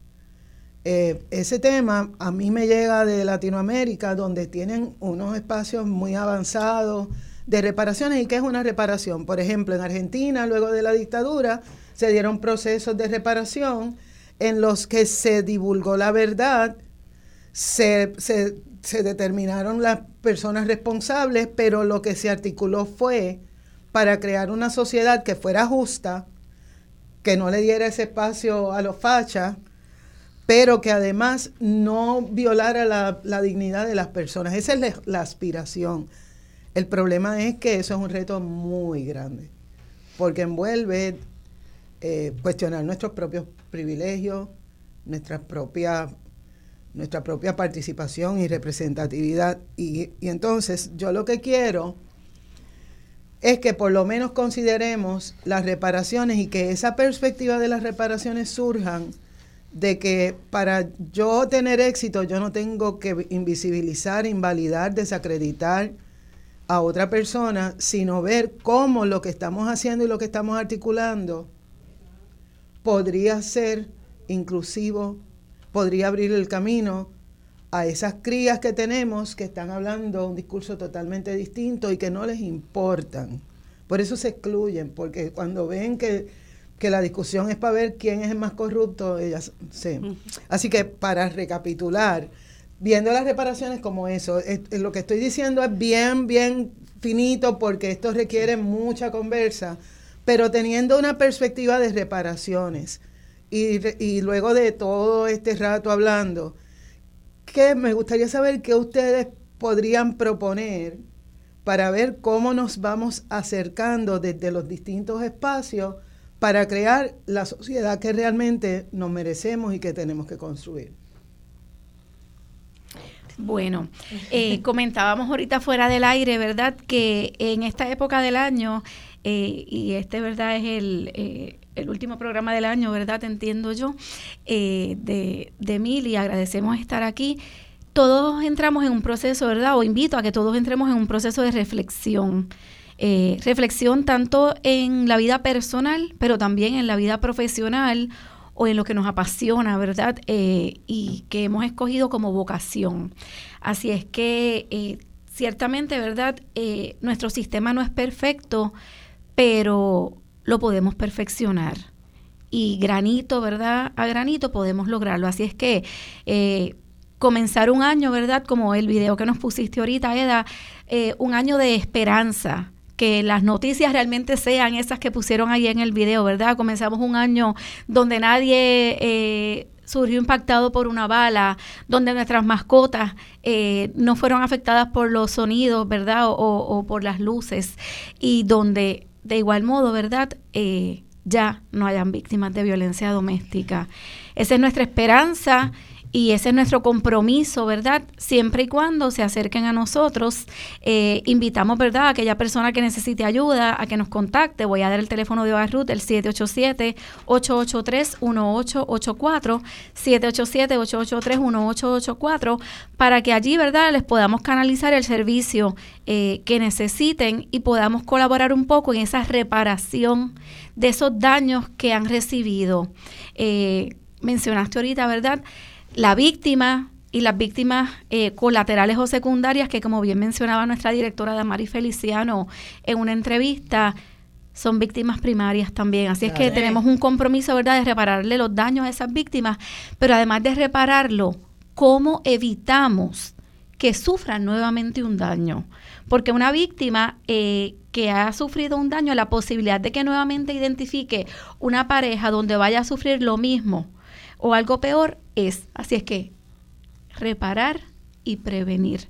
Eh, ese tema a mí me llega de Latinoamérica, donde tienen unos espacios muy avanzados de reparaciones. ¿Y qué es una reparación? Por ejemplo, en Argentina, luego de la dictadura, se dieron procesos de reparación en los que se divulgó la verdad, se, se determinaron las personas responsables, pero lo que se articuló fue para crear una sociedad que fuera justa, que no le diera ese espacio a los fachas, pero que además no violara la, dignidad de las personas. Esa es la, aspiración. El problema es que eso es un reto muy grande, porque envuelve eh, cuestionar nuestros propios privilegios, nuestra propia, nuestra propia participación y representatividad. Y, y entonces yo lo que quiero es que por lo menos consideremos las reparaciones y que esa perspectiva de las reparaciones surjan de que para yo tener éxito yo no tengo que invisibilizar, invalidar, desacreditar a otra persona, sino ver cómo lo que estamos haciendo y lo que estamos articulando podría ser inclusivo, podría abrir el camino a esas crías que tenemos que están hablando un discurso totalmente distinto y que no les importan. Por eso se excluyen, porque cuando ven que, la discusión es para ver quién es el más corrupto, ellas sí. Así que para recapitular, viendo las reparaciones como eso, lo que estoy diciendo es bien, bien finito porque esto requiere mucha conversa, pero teniendo una perspectiva de reparaciones y, y luego de todo este rato hablando, que me gustaría saber qué ustedes podrían proponer para ver cómo nos vamos acercando desde los distintos espacios para crear la sociedad que realmente nos merecemos y que tenemos que construir. Bueno, eh, comentábamos ahorita fuera del aire, ¿verdad? Que en esta época del año, eh, y este, ¿verdad? Es el, eh, el último programa del año, ¿verdad? Entiendo yo, eh, de, de Mil y agradecemos estar aquí. Todos entramos en un proceso, ¿verdad? O invito a que todos entremos en un proceso de reflexión. Eh, reflexión tanto en la vida personal, pero también en la vida profesional o en lo que nos apasiona, ¿verdad? Eh, y que hemos escogido como vocación. Así es que ciertamente, ¿verdad? nuestro sistema no es perfecto, pero lo podemos perfeccionar. Y granito, ¿verdad? A granito podemos lograrlo. Así es que eh, comenzar un año, ¿verdad? Como el video que nos pusiste ahorita, Eda, eh, un año de esperanza, que las noticias realmente sean esas que pusieron ahí en el video, ¿verdad? Comenzamos un año donde nadie eh, surgió impactado por una bala, donde nuestras mascotas no fueron afectadas por los sonidos, ¿verdad? O, por las luces, y donde de igual modo, ¿verdad? Eh, ya no hayan víctimas de violencia doméstica. Esa es nuestra esperanza y ese es nuestro compromiso, ¿verdad? Siempre y cuando se acerquen a nosotros, eh, invitamos, ¿verdad?, a aquella persona que necesite ayuda a que nos contacte. Voy a dar el teléfono de Barrut, el 787-883-1884, 787-883-1884, para que allí, ¿verdad?, les podamos canalizar el servicio eh, que necesiten y podamos colaborar un poco en esa reparación de esos daños que han recibido. Eh, mencionaste ahorita, ¿verdad? La víctima y las víctimas eh, colaterales o secundarias, que como bien mencionaba nuestra directora Damari Feliciano en una entrevista, son víctimas primarias también. Así es que tenemos un compromiso, ¿verdad?, de repararle los daños a esas víctimas, pero además de repararlo, ¿cómo evitamos que sufran nuevamente un daño? Porque una víctima eh, que ha sufrido un daño, la posibilidad de que nuevamente identifique una pareja donde vaya a sufrir lo mismo o algo peor es. Así es que reparar y prevenir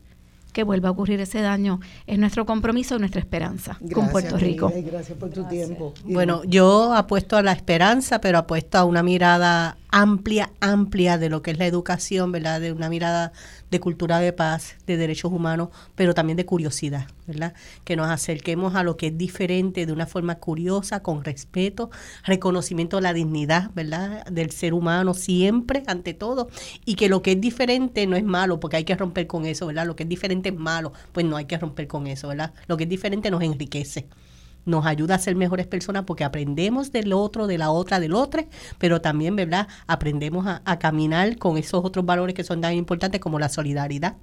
que vuelva a ocurrir ese daño es nuestro compromiso, nuestra esperanza con Puerto Rico. gracias por tu tiempo. Bueno, yo apuesto a la esperanza, pero apuesto a una mirada amplia, amplia de lo que es la educación, ¿verdad? De una mirada de cultura de paz, de derechos humanos, pero también de curiosidad, ¿verdad? Que nos acerquemos a lo que es diferente de una forma curiosa, con respeto, reconocimiento de la dignidad, ¿verdad? Del ser humano siempre, ante todo, y que lo que es diferente no es malo, porque hay que romper con eso, ¿verdad? Lo que es diferente es malo, pues no hay que romper con eso, ¿verdad? Lo que es diferente nos enriquece nos ayuda a ser mejores personas porque aprendemos del otro, de la otra, del otro, pero también, ¿verdad? Aprendemos a, caminar con esos otros valores que son tan importantes como la solidaridad.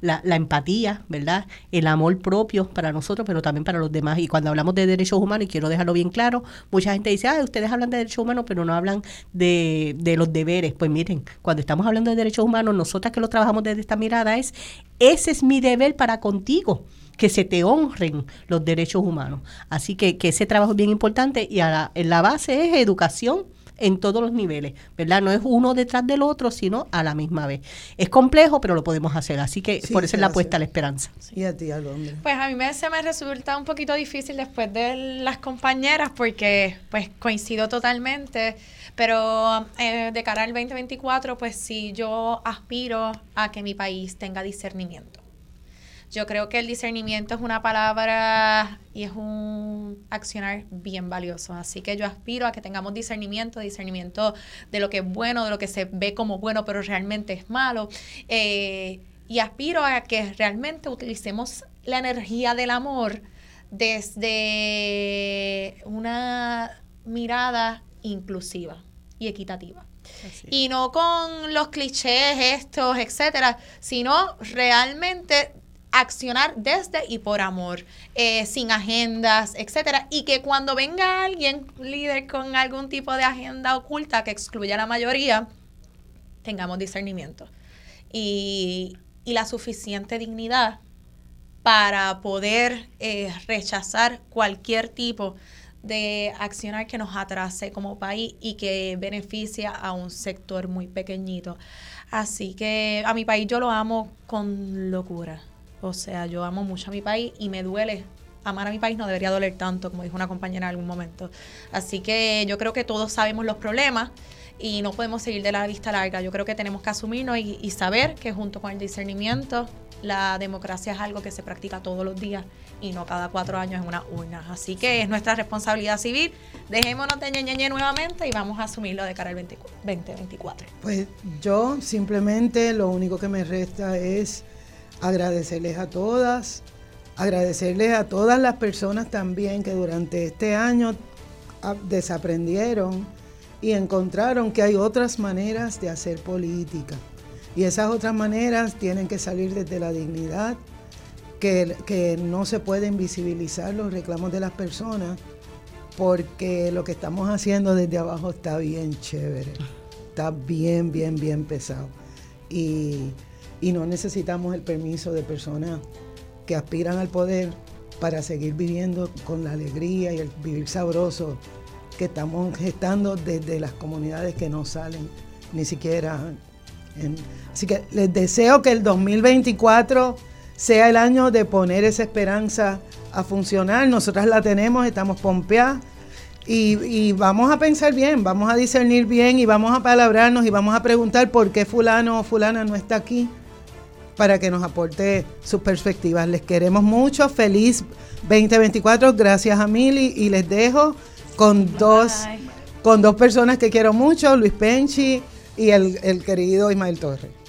La, empatía, ¿verdad? El amor propio para nosotros, pero también para los demás. Y cuando hablamos de derechos humanos, y quiero dejarlo bien claro, mucha gente dice, ah, ustedes hablan de derechos humanos, pero no hablan de, de los deberes. Pues miren, cuando estamos hablando de derechos humanos, nosotras que lo trabajamos desde esta mirada es, ese es mi deber para contigo que se te honren los derechos humanos. Así que, que ese trabajo es bien importante y a la, la base es educación en todos los niveles, ¿verdad? No es uno detrás del otro, sino a la misma vez. Es complejo, pero lo podemos hacer, así que por eso es la apuesta a la esperanza. ¿Y a ti, Pues a mí me, se me resulta un poquito difícil después de las compañeras, porque pues coincido totalmente, pero eh, de cara al 2024, pues sí, yo aspiro a que mi país tenga discernimiento yo creo que el discernimiento es una palabra y es un accionar bien valioso. Así que yo aspiro a que tengamos discernimiento, discernimiento de lo que es bueno, de lo que se ve como bueno, pero realmente es malo. Eh, y aspiro a que realmente utilicemos la energía del amor desde una mirada inclusiva y equitativa. Y no con los clichés estos, etcétera, sino realmente accionar desde y por amor, eh, sin agendas, etcétera, y que cuando venga alguien líder con algún tipo de agenda oculta que excluya a la mayoría, tengamos discernimiento y, la suficiente dignidad para poder eh, rechazar cualquier tipo de accionar que nos atrase como país y que beneficie a un sector muy pequeñito. Así que a mi país yo lo amo con locura. O sea, yo amo mucho a mi país y me duele. Amar a mi país no debería doler tanto, como dijo una compañera en algún momento. Así que yo creo que todos sabemos los problemas y no podemos seguir de la vista larga. Yo creo que tenemos que asumirnos y, saber que junto con el discernimiento, la democracia es algo que se practica todos los días y no cada cuatro años en una urna. Así que es nuestra responsabilidad civil. Dejémonos de ñeñeñe nuevamente y vamos a asumirlo de cara al 2024. Pues yo simplemente lo único que me resta es agradecerles a todas, agradecerles a todas las personas también que durante este año ah, desaprendieron y encontraron que hay otras maneras de hacer política. Y esas otras maneras tienen que salir desde la dignidad, que, que no se pueden visibilizar los reclamos de las personas, porque lo que estamos haciendo desde abajo está bien chévere, está bien, bien, bien pesado. Y y no necesitamos el permiso de personas que aspiran al poder para seguir viviendo con la alegría y el vivir sabroso que estamos gestando desde las comunidades que no salen ni siquiera. así que les deseo que el 2024 sea el año de poner esa esperanza a funcionar. Nosotras la tenemos, estamos pompeadas. Y, y, vamos a pensar bien, vamos a discernir bien y vamos a palabrarnos y vamos a preguntar por qué fulano o fulana no está aquí para que nos aporte sus perspectivas. Les queremos mucho, feliz 2024, gracias a Mili y les dejo con dos con dos personas que quiero mucho, Luis Penchi y el, el querido Ismael Torres.